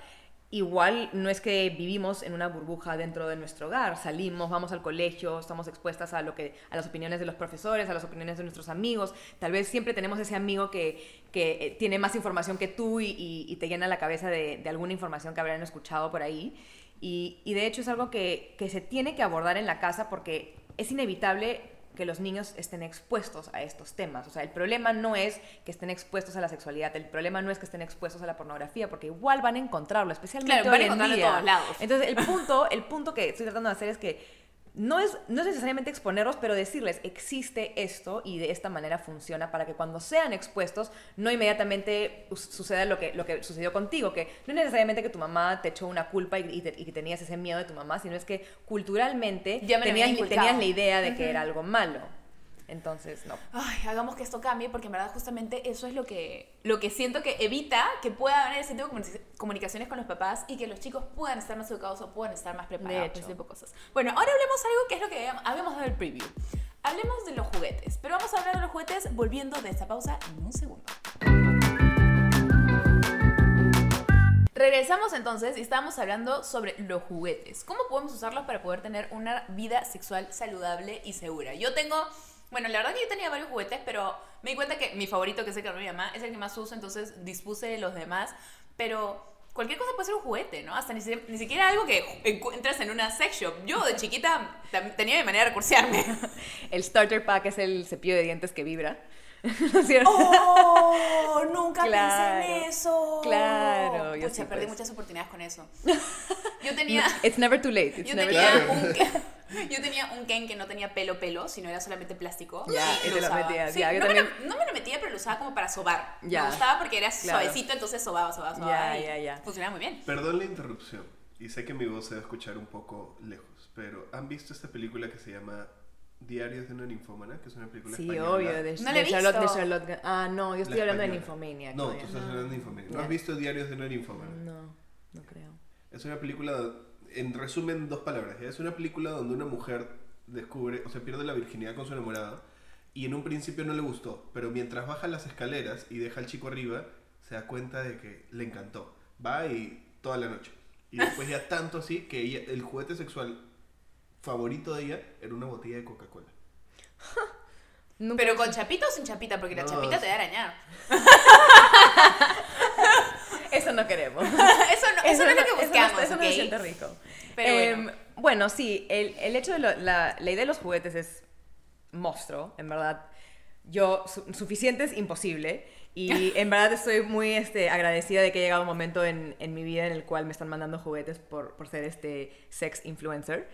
igual no es que vivimos en una burbuja dentro de nuestro hogar. Salimos, vamos al colegio, estamos expuestas a lo que, a las opiniones de los profesores, a las opiniones de nuestros amigos. Tal vez siempre tenemos ese amigo que, que eh, tiene más información que tú y, te llena la cabeza de, de alguna información que habrán escuchado por ahí. Y, y de hecho es algo que, que se tiene que abordar en la casa porque es inevitable que los niños estén expuestos a estos temas. O sea, el problema no es que estén expuestos a la sexualidad, el problema no es que estén expuestos a la pornografía, porque igual van a encontrarlo, especialmente Claro, hoy en día. todos lados. Entonces, el punto, el punto que estoy tratando de hacer es que no es, no es necesariamente exponerlos, pero decirles, existe esto y de esta manera funciona para que cuando sean expuestos, no inmediatamente suceda lo que, lo que sucedió contigo, que no es necesariamente que tu mamá te echó una culpa y, y te- y que tenías ese miedo de tu mamá, sino es que culturalmente tenías, tenías la idea de que era algo malo. Entonces, no. Ay, hagamos que esto cambie porque en verdad justamente eso es lo que, lo que siento que evita que pueda haber ese tipo de comuni- comunicaciones con los papás y que los chicos puedan estar más educados o puedan estar más preparados De ese tipo de cosas. Bueno, ahora hablemos algo que es lo que habíamos- habíamos dado el preview. Hablemos de los juguetes, pero vamos a hablar de los juguetes volviendo de esta pausa en un segundo. Regresamos entonces y estábamos hablando sobre los juguetes. ¿Cómo podemos usarlos para poder tener una vida sexual saludable y segura? Yo tengo, bueno, la verdad que yo tenía varios juguetes, pero me di cuenta que mi favorito, que es el que me llama, es el que más uso, entonces dispuse de los demás. Pero cualquier cosa puede ser un juguete, ¿no? Hasta ni, si- ni siquiera algo que encuentras en una sex shop. Yo de chiquita tenía mi manera de recursearme. <laughs> El starter pack es el cepillo de dientes que vibra. <laughs> ¿No es cierto? ¡Oh! Nunca Claro, pensé en eso. claro, yo Pucha, sí, perdí pues. muchas oportunidades con eso. <laughs> Yo tenía... It's never too late. It's Yo never tenía, too Claro. un <laughs> yo tenía un Ken que no tenía pelo pelo, sino era solamente plástico. Ya, y lo usaba. metías, Sí, ya, yo no, me lo, también. no me lo metía, pero lo usaba como para sobar. Ya. Me gustaba porque era Claro. suavecito, entonces sobaba, sobaba, sobaba. Ya, y ya, ya. Funcionaba muy bien. Perdón la interrupción. Y sé que mi voz se va a escuchar un poco lejos, pero ¿han visto esta película que se llama Diarios de una ninfómana? Que es una película Sí, española. obvio. De, No la de Charlotte, de. Charlotte Ah, no, yo estoy La hablando de. Nymphomaniac. No, tú estás hablando de Nymphomaniac. ¿No Ya. has visto Diarios de una ninfómana? No, no creo. Es una película, en resumen, dos palabras. ¿ya? Es una película donde una mujer descubre, o sea, pierde la virginidad con su enamorado y en un principio no le gustó, pero mientras baja las escaleras y deja al chico arriba, se da cuenta de que le encantó. Va y toda la noche. Y después ya <laughs> tanto así que ella, el juguete sexual favorito de ella era una botella de Coca-Cola. <laughs> Pero con chapita o sin chapita, porque la No, chapita sí. te da arañar. <laughs> Eso no queremos. <laughs> eso no, eso no es lo que eso no- buscamos, eso no ¿ok? se siente rico. Pero Em, bueno. bueno, sí, el, el hecho de lo- la, la idea de los juguetes es monstruo, en verdad. Yo, su- suficiente es imposible. Y <laughs> en verdad estoy muy este, agradecida de que ha llegado un momento en, en mi vida en el cual me están mandando juguetes por, por ser este sex influencer.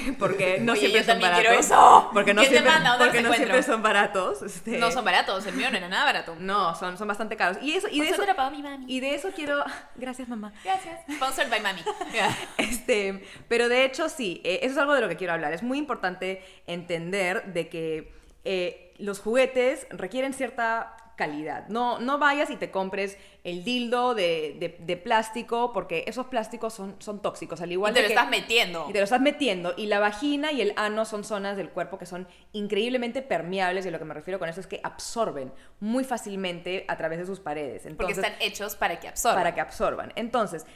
<laughs> Porque no Oye, siempre yo son también baratos. quiero eso. Porque no ¿Quién te siempre, porque no siempre son baratos. este, No son baratos, el mío no era nada barato. No, son, son bastante caros. Y, eso, y, de Eso pagó mi mami. y de eso quiero... <laughs> Gracias, mamá. Gracias. Sponsored by mami. <laughs> Este, pero de hecho sí, eh, eso es algo de lo que quiero hablar. Es muy importante entender de que eh, los juguetes requieren cierta calidad. No, no vayas y te compres el dildo de, de- de plástico porque esos plásticos son, son tóxicos, al igual Y te de lo que- estás metiendo. y te lo estás metiendo. Y la vagina y el ano son zonas del cuerpo que son increíblemente permeables. Y a lo que me refiero con eso es que absorben muy fácilmente a través de sus paredes. Porque están hechos para que absorban. para que absorban. Entonces,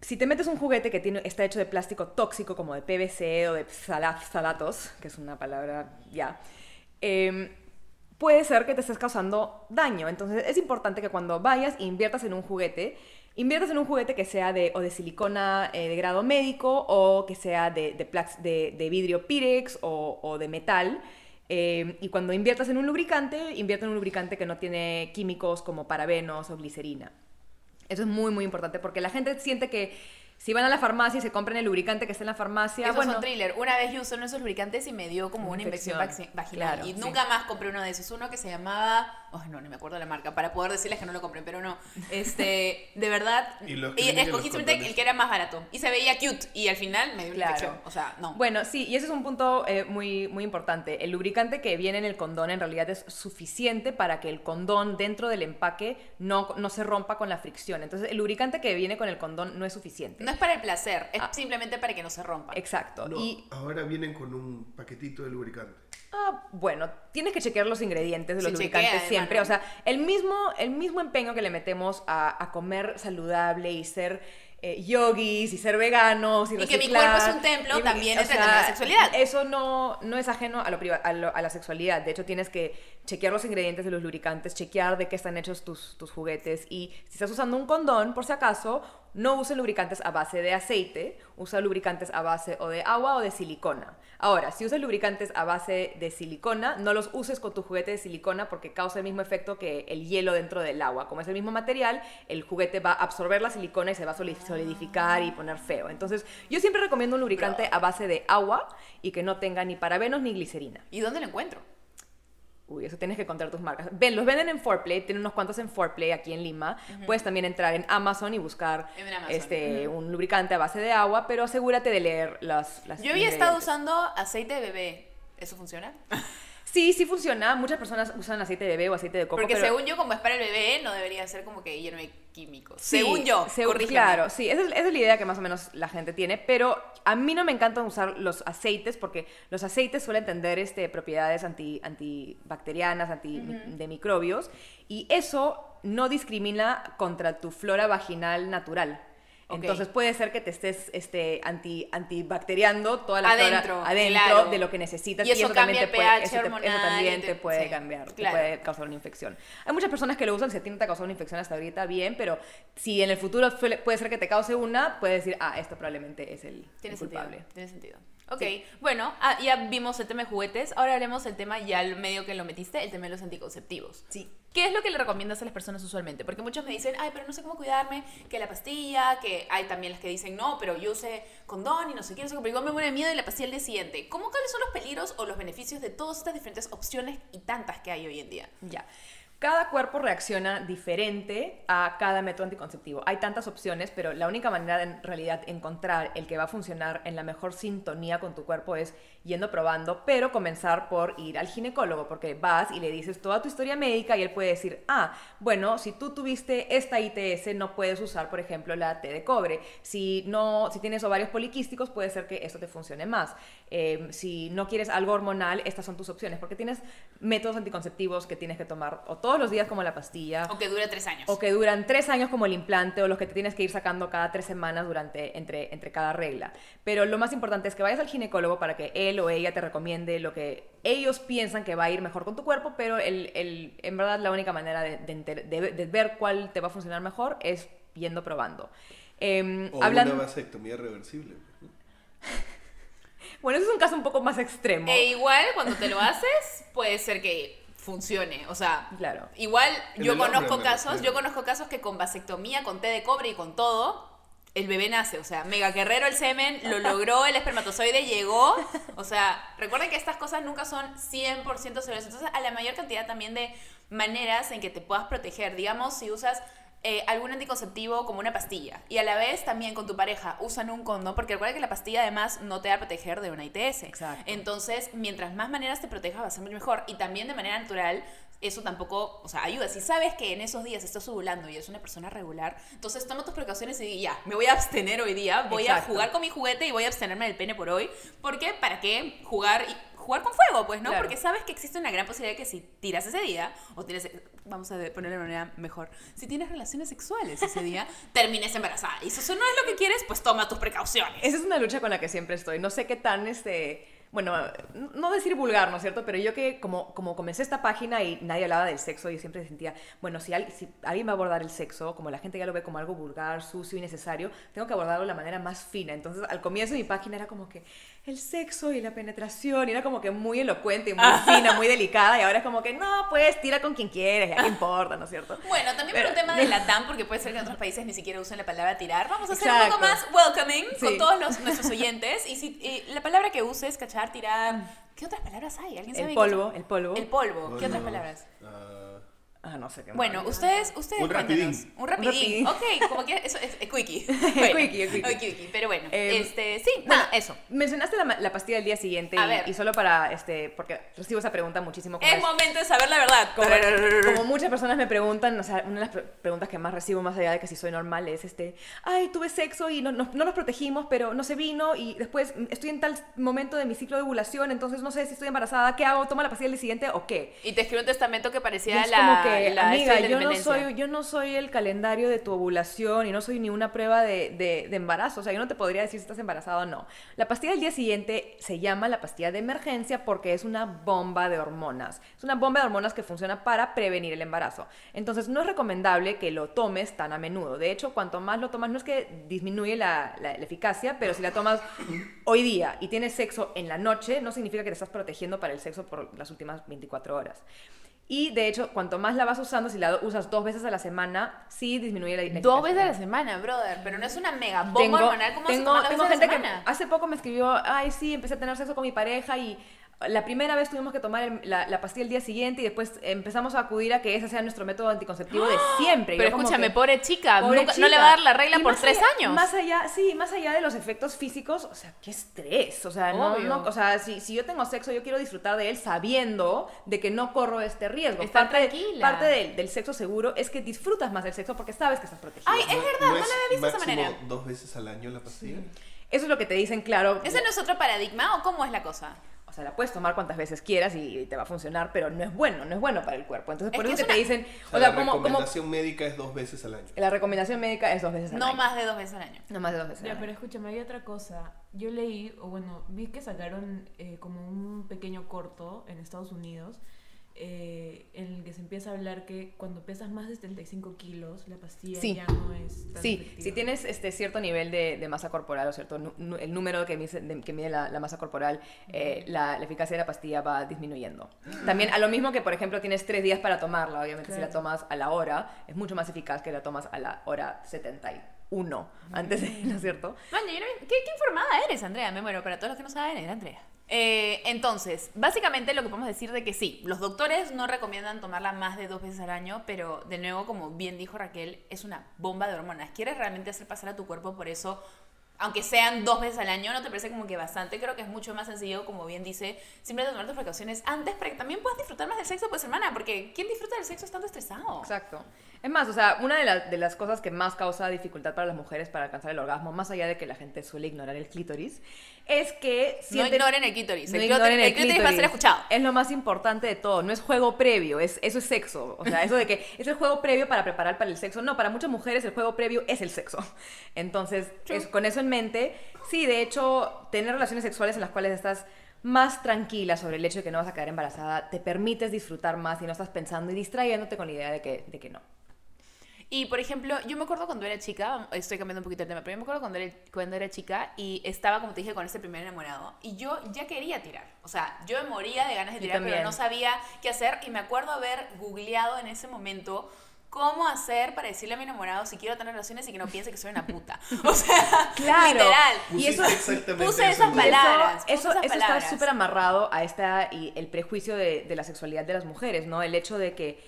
si te metes un juguete que tiene, está hecho de plástico tóxico, como de PVC o de phtalatos, que es una palabra ya, em, puede ser que te estés causando daño. Entonces, es importante que cuando vayas e inviertas en un juguete, inviertas en un juguete que sea de, o de silicona eh, de grado médico o que sea de, de, de- vidrio Pirex o, o de metal. Eh, y cuando inviertas en un lubricante, invierte en un lubricante que no tiene químicos como parabenos o glicerina. Eso es muy, muy importante porque la gente siente que si van a la farmacia y se compran el lubricante que está en la farmacia, Esos bueno, son thriller. Una vez yo usé uno de esos lubricantes y me dio como una infección, vaginal. Claro, y sí. nunca más compré uno de esos. Uno que se llamaba. Oh, no, no me acuerdo la marca. Para poder decirles que no lo compré, pero no. Este, de verdad. <laughs> Y los y escogí los simplemente condones. el que era más barato. Y se veía cute. Y al final me dio Claro. infección. O sea, no. Bueno, sí, y ese es un punto eh, muy, muy importante. El lubricante que viene en el condón en realidad es suficiente para que el condón dentro del empaque no, no se rompa con la fricción. Entonces, el lubricante que viene con el condón no es suficiente. No es para el placer. Es Ah. simplemente para que no se rompa. Exacto. No, Y, ahora vienen con un paquetito de lubricante. Ah, bueno, tienes que chequear los ingredientes de los Se lubricantes chequea, siempre. O sea, el mismo, el mismo empeño que le metemos a, a comer saludable y ser eh, yogis y ser veganos y, Y que mi cuerpo es un templo, y- también o en la sexualidad. Eso no, no es ajeno a, lo priva- a, lo- a la sexualidad. De hecho, tienes que chequear los ingredientes de los lubricantes, chequear de qué están hechos tus, tus juguetes. Y si estás usando un condón, por si acaso, no uses lubricantes a base de aceite, usa lubricantes a base o de agua o de silicona. Ahora, si usas lubricantes a base de silicona, no los uses con tu juguete de silicona porque causa el mismo efecto que el hielo dentro del agua. Como es el mismo material, el juguete va a absorber la silicona y se va a soli- solidificar y poner feo. Entonces, yo siempre recomiendo un lubricante a base de agua y que no tenga ni parabenos ni glicerina. ¿Y dónde lo encuentro? Uy, eso tienes que encontrar tus marcas. Ven, los venden en Foreplay, tienen unos cuantos en Foreplay aquí en Lima. Puedes también entrar en Amazon y buscar Amazon. este, un lubricante a base de agua, pero asegúrate de leer las, las Yo había estado usando aceite de bebé. ¿Eso funciona? <laughs> Sí, sí funciona. Muchas personas usan aceite de bebé o aceite de coco. Porque pero- según yo, como es para el bebé, no debería ser como que lleno de químicos. Sí, según yo, según-. Claro, sí, esa es, esa es la idea que más o menos la gente tiene, pero a mí no me encanta usar los aceites porque los aceites suelen tener este, propiedades anti, antibacterianas, anti, de microbios, y eso no discrimina contra tu flora vaginal natural. Entonces puede ser que te estés este, anti, antibacteriando toda la Adentro, flora adentro claro. de lo que necesitas. Y eso también cambia te el puede, eso te- eso hormonal también te te- puede sí, cambiar, te puede causar una infección. Hay muchas personas que lo usan, si a ti no te ha causado una infección hasta ahorita, bien, pero si en el futuro puede ser que te cause una, puedes decir, ah, esto probablemente es el, Tiene el sentido. culpable. Tiene sentido. Ok, bueno, ah, ya vimos el tema de juguetes. Ahora haremos el tema, ya el medio que lo metiste, el tema de los anticonceptivos. Sí. ¿Qué es lo que le recomiendas a las personas usualmente? Porque muchos me dicen, ay, pero no sé cómo cuidarme, que la pastilla, que hay también las que dicen, no, pero yo usé condón y no sé qué, no sé qué, pero igual me muere de miedo y la pastilla al día siguiente. ¿Cómo cuáles son los peligros o los beneficios de todas estas diferentes opciones y tantas que hay hoy en día? Ya. Cada cuerpo reacciona diferente a cada método anticonceptivo. Hay tantas opciones, pero la única manera de en realidad encontrar el que va a funcionar en la mejor sintonía con tu cuerpo es yendo probando, pero comenzar por ir al ginecólogo, porque vas y le dices toda tu historia médica y él puede decir, ah, bueno, si tú tuviste esta ITS, no puedes usar, por ejemplo, la T de cobre. Si, no, si tienes ovarios poliquísticos, puede ser que esto te funcione más. Eh, si no quieres algo hormonal, estas son tus opciones, porque tienes métodos anticonceptivos que tienes que tomar o todos los días como la pastilla, O que dure tres años. o que duran tres años como el implante, o los que te tienes que ir sacando cada tres semanas durante, entre, entre cada regla. Pero lo más importante es que vayas al ginecólogo para que él o ella te recomiende lo que ellos piensan que va a ir mejor con tu cuerpo, pero el, el- en verdad la única manera de, de enter- de- de ver cuál te va a funcionar mejor es yendo probando. Em, O hablan- una vasectomía reversible. <laughs> Bueno, eso es un caso un poco más extremo. E igual, cuando te lo haces, puede ser que funcione. O sea, Claro. igual yo hombre conozco casos, yo conozco casos que con vasectomía, con té de cobre y con todo, el bebé nace. O sea, mega guerrero el semen, lo <laughs> logró, el espermatozoide llegó. O sea, recuerden que estas cosas nunca son 100% seguras. Entonces, a la mayor cantidad también de maneras en que te puedas proteger. Digamos, si usas eh, algún anticonceptivo como una pastilla. Y a la vez también con tu pareja usan un condón, porque recuerda que la pastilla además no te va a proteger de una ITS. Exacto. Entonces, mientras más maneras te proteja, va a ser mucho mejor. Y también de manera natural, eso tampoco, o sea, ayuda. Si sabes que en esos días estás ovulando y eres una persona regular, entonces toma tus precauciones y ya, me voy a abstener hoy día, voy a jugar con mi juguete y voy a abstenerme del pene por hoy. Porque, ¿para qué jugar? y- Jugar con fuego, pues, ¿no? Claro. Porque sabes que existe una gran posibilidad que si tiras ese día, o tienes, vamos a ponerlo de manera mejor, si tienes relaciones sexuales ese día, <laughs> termines embarazada. Y si eso no es lo que quieres, pues toma tus precauciones. Esa es una lucha con la que siempre estoy. No sé qué tan, este, bueno, no decir vulgar, ¿no es cierto? Pero yo que como, como comencé esta página y nadie hablaba del sexo, yo siempre sentía, bueno, si, al- si alguien va a abordar el sexo, como la gente ya lo ve como algo vulgar, sucio, innecesario, tengo que abordarlo de la manera más fina. Entonces, al comienzo de mi página era como que el sexo y la penetración, y era como que muy elocuente y muy fina, muy delicada, y ahora es como que, no, pues, tira con quien quieres, ya qué importa, ¿no es cierto? Bueno, también Pero- por un tema de latam, porque puede ser que en otros países ni siquiera usen la palabra tirar. Vamos a ser un Exacto. poco más welcoming con Sí. todos los, nuestros oyentes. Y si y la palabra que uses, cachar, tirar, ¿qué otras palabras hay? ¿Alguien sabe El polvo, el polvo. El polvo, ¿qué otras palabras? ah, Ah, no sé qué más. Bueno, ustedes, ustedes Un rapidín. Un rapidín. rapidín. Ok, como que eso es, es quickie. <laughs> El quickie, quickie. Quickie, Pero bueno, Eh, este, sí, bueno, eso. Mencionaste la, pastilla del día siguiente A y, ver. y solo para, este, porque recibo esa pregunta muchísimo. como Es es- momento de saber la verdad. como, como muchas personas me preguntan, o sea, una de las pre- preguntas que más recibo más allá de que si soy normal es este, ay, tuve sexo y no, no, no nos protegimos, pero no se vino y después estoy en tal momento de mi ciclo de ovulación, entonces no sé si estoy embarazada, ¿qué hago? ¿Tomo la pastilla del día siguiente o qué? Y te escribo un testamento que Y parecía es la, como que, la amiga, yo no, soy, yo no soy el calendario de tu ovulación y no soy ni una prueba de, de- de embarazo. O sea, yo no te podría decir si estás embarazada o no. La pastilla del día siguiente se llama la pastilla de emergencia porque es una bomba de hormonas. Es una bomba de hormonas que funciona para prevenir el embarazo. Entonces, no es recomendable que lo tomes tan a menudo. De hecho, cuanto más lo tomas, no es que disminuye la, la- la eficacia, pero si la tomas hoy día y tienes sexo en la noche, no significa que te estás protegiendo para el sexo por las últimas 24 horas. Y de hecho, cuanto más la vas usando, si la usas dos veces a la semana, sí disminuye la, la Dos eficacia. veces a la semana, brother. Pero no es una mega bomba Tengo, hormonal como se tengo, toma dos tengo veces a la gente que semana. hace poco me escribió, ay, sí, empecé a tener sexo con mi pareja y la primera vez tuvimos que tomar el- la, la pastilla el día siguiente y después empezamos a acudir a que ese sea nuestro método anticonceptivo de siempre. Y Pero escúchame, que, pobre chica, Pobre nunca- no le va a dar la regla Y por tres allá- años. Más allá, sí, más allá de los efectos físicos, o sea, qué estrés. O sea, no, no- o sea si, si yo tengo sexo, yo quiero disfrutar de él sabiendo de que no corro este riesgo. Estar parte tranquila. parte del, del sexo seguro es que disfrutas más del sexo porque sabes que estás protegida. Ay, es verdad, no, la había visto de esa manera. dos veces al año la pastilla? Eso es lo que te dicen, claro. ¿Ese no es otro paradigma o cómo es la cosa? O sea, la puedes tomar cuantas veces quieras y te va a funcionar, pero no es bueno, no es bueno para el cuerpo. Entonces, Es por que eso es que te dicen, O sea, o sea, la como, como recomendación médica es dos veces al año. la recomendación médica es dos veces al No año. más de dos veces al año. No más de dos veces. Ya, al pero año. escúchame, hay otra cosa. Yo leí, o bueno, vi que sacaron eh, como un pequeño corto en Estados Unidos eh, en el que se empieza a hablar que cuando pesas más de 75 kilos, la pastilla Sí. ya no es tan Sí, efectiva. si tienes este cierto nivel de, de masa corporal o cierto el número que mide, de- que mide la, la masa corporal, eh, la, la eficacia de la pastilla va disminuyendo. También a lo mismo que, por ejemplo, tienes tres días para tomarla. Obviamente, si la tomas a la hora, es mucho más eficaz que la tomas a la hora 71 antes de, ¿no es cierto? Man, ¿qué, qué informada eres, Andrea? Me muero, para todos los que no saben, Andrea. Eh, entonces, básicamente lo que podemos decir de que sí, los doctores no recomiendan tomarla más de dos veces al año, pero de nuevo, como bien dijo Raquel, es una bomba de hormonas. ¿Quieres realmente hacer pasar a tu cuerpo por eso? Aunque sean dos veces al año, ¿no te parece como que bastante? Creo que es mucho más sencillo, como bien dice, simplemente tomar tus precauciones antes para que también puedas disfrutar más del sexo, pues hermana, porque ¿quién disfruta del sexo estando estresado? Exacto. Es más, o sea, una de, las- de las cosas que más causa dificultad para las mujeres para alcanzar el orgasmo, más allá de que la gente suele ignorar el clítoris, es que No sienten- ignoren el clítoris. No el ignoren clítoris, el clítoris va a ser escuchado. Es lo más importante de todo. No es juego previo, es, eso es sexo. O sea, eso de que es el juego previo para preparar para el sexo. No, para muchas mujeres el juego previo es el sexo. Entonces, es- con eso en sí, de hecho, tener relaciones sexuales en las cuales estás más tranquila sobre el hecho de que no vas a quedar embarazada, te permites disfrutar más y no estás pensando y distrayéndote con la idea de que, de que no. Y por ejemplo, yo me acuerdo cuando era chica, estoy cambiando un poquito el tema, pero yo me acuerdo cuando era, cuando era chica y estaba, como te dije, con este primer enamorado y yo ya quería tirar. O sea, yo me moría de ganas de tirar, pero no sabía qué hacer y me acuerdo haber googleado en ese momento cómo hacer para decirle a mi enamorado si quiero tener relaciones y que no piense que soy una puta. <laughs> O sea, Claro. literal. Y eso- puse esas eso- palabras. puse Eso, esas eso está súper amarrado a esta y el prejuicio de, de la sexualidad de las mujeres, ¿no? El hecho de que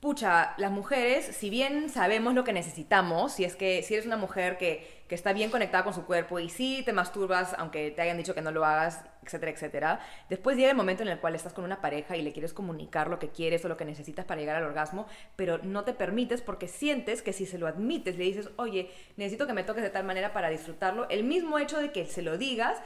pucha, las mujeres, si bien sabemos lo que necesitamos, si es que si eres una mujer que, que está bien conectada con su cuerpo y sí te masturbas, aunque te hayan dicho que no lo hagas, etcétera, etcétera, después llega el momento en el cual estás con una pareja y le quieres comunicar lo que quieres o lo que necesitas para llegar al orgasmo, pero no te permites porque sientes que si se lo admites, le dices, oye, necesito que me toques de tal manera para disfrutarlo, el mismo hecho de que se lo digas,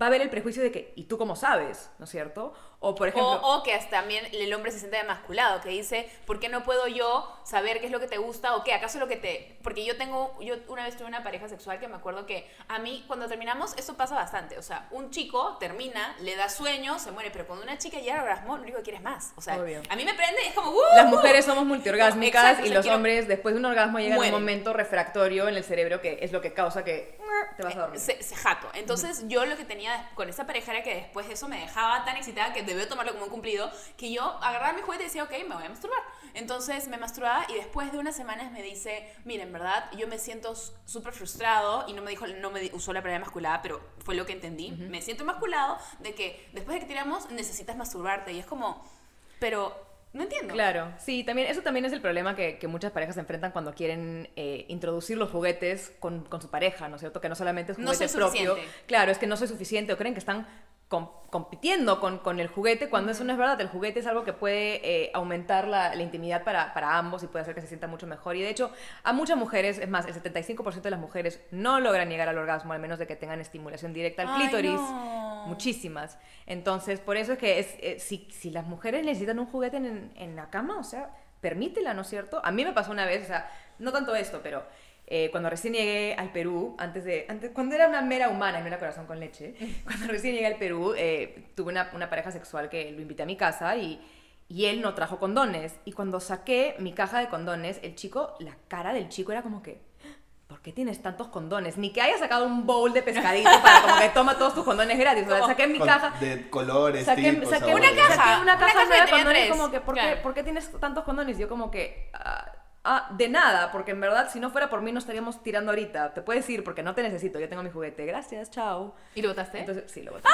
va a haber el prejuicio de que, ¿y tú cómo sabes? ¿No es cierto? O, por ejemplo... O, o que hasta también el hombre se siente demasculado, que dice, ¿por qué no puedo yo saber qué es lo que te gusta o qué? ¿Acaso lo que te...? Porque yo tengo, yo una vez tuve una pareja sexual que me acuerdo que a mí cuando terminamos, eso pasa bastante. O sea, un chico termina, le da sueño, se muere, pero cuando una chica llega al orgasmo, lo único que quiere es más. O sea, Obvio. a mí me prende y es como... ¡uh! Las mujeres somos multiorgásmicas Exacto, o y sea, los quiero- hombres después de un orgasmo llegan a un momento refractorio en el cerebro que es lo que causa que te vas a dormir. Se, se jato. Entonces, yo lo que tenía con esa pareja era que después de eso me dejaba tan excitada que debió tomarlo como un cumplido, que yo agarraba mi juguete y decía, ok, me voy a masturbar. Entonces me masturbaba y después de unas semanas me dice, mira, en verdad, yo me siento súper y no me dijo, no me usó la palabra masculada, pero fue lo que entendí. Me siento masculado de que después de que tiramos necesitas masturbarte y es como, pero no entiendo. Claro, sí, también, eso también es el problema que, que muchas parejas se enfrentan cuando quieren eh, introducir los juguetes con, con su pareja, ¿no es cierto? Que no solamente es No juguete soy propio. suficiente. Claro, es que no soy suficiente o creen que están com- compitiendo con, con el juguete cuando eso no es verdad. El juguete es algo que puede eh, aumentar la, la intimidad para, para ambos y puede hacer que se sienta mucho mejor. Y de hecho, a muchas mujeres, es más, el 75% de las mujeres no logran llegar al orgasmo, al menos de que tengan estimulación directa al Ay, clítoris. no. Muchísimas. Entonces, por eso es que es, eh, si, si las mujeres necesitan un juguete en, en la cama, o sea, permítela, ¿no es cierto? A mí me pasó una vez, o sea, no tanto esto, pero eh, cuando recién llegué al Perú, antes de, antes, cuando era una mera humana y no era corazón con leche, <laughs> cuando recién llegué al Perú, eh, tuve una, una pareja sexual que lo invité a mi casa y, y él no trajo condones. Y cuando saqué mi caja de condones, el chico, la cara del chico era como que... ¿Por qué tienes tantos condones? Ni que haya sacado un bowl de pescadito para como que toma todos tus condones gratis. O sea, saqué mi Con- caja, De colores, saqué, tipos, saqué. Una caja, saqué una una caja caja nueva de condones, tres, como que, ¿por, qué, claro. ¿por qué tienes tantos condones? Yo como que, ah, ah, de nada, porque en verdad, si no fuera por mí, no estaríamos tirando ahorita. Te puedes ir porque no te necesito, yo tengo mi juguete. Gracias, chao. ¿Y lo botaste? Entonces, sí, lo boté.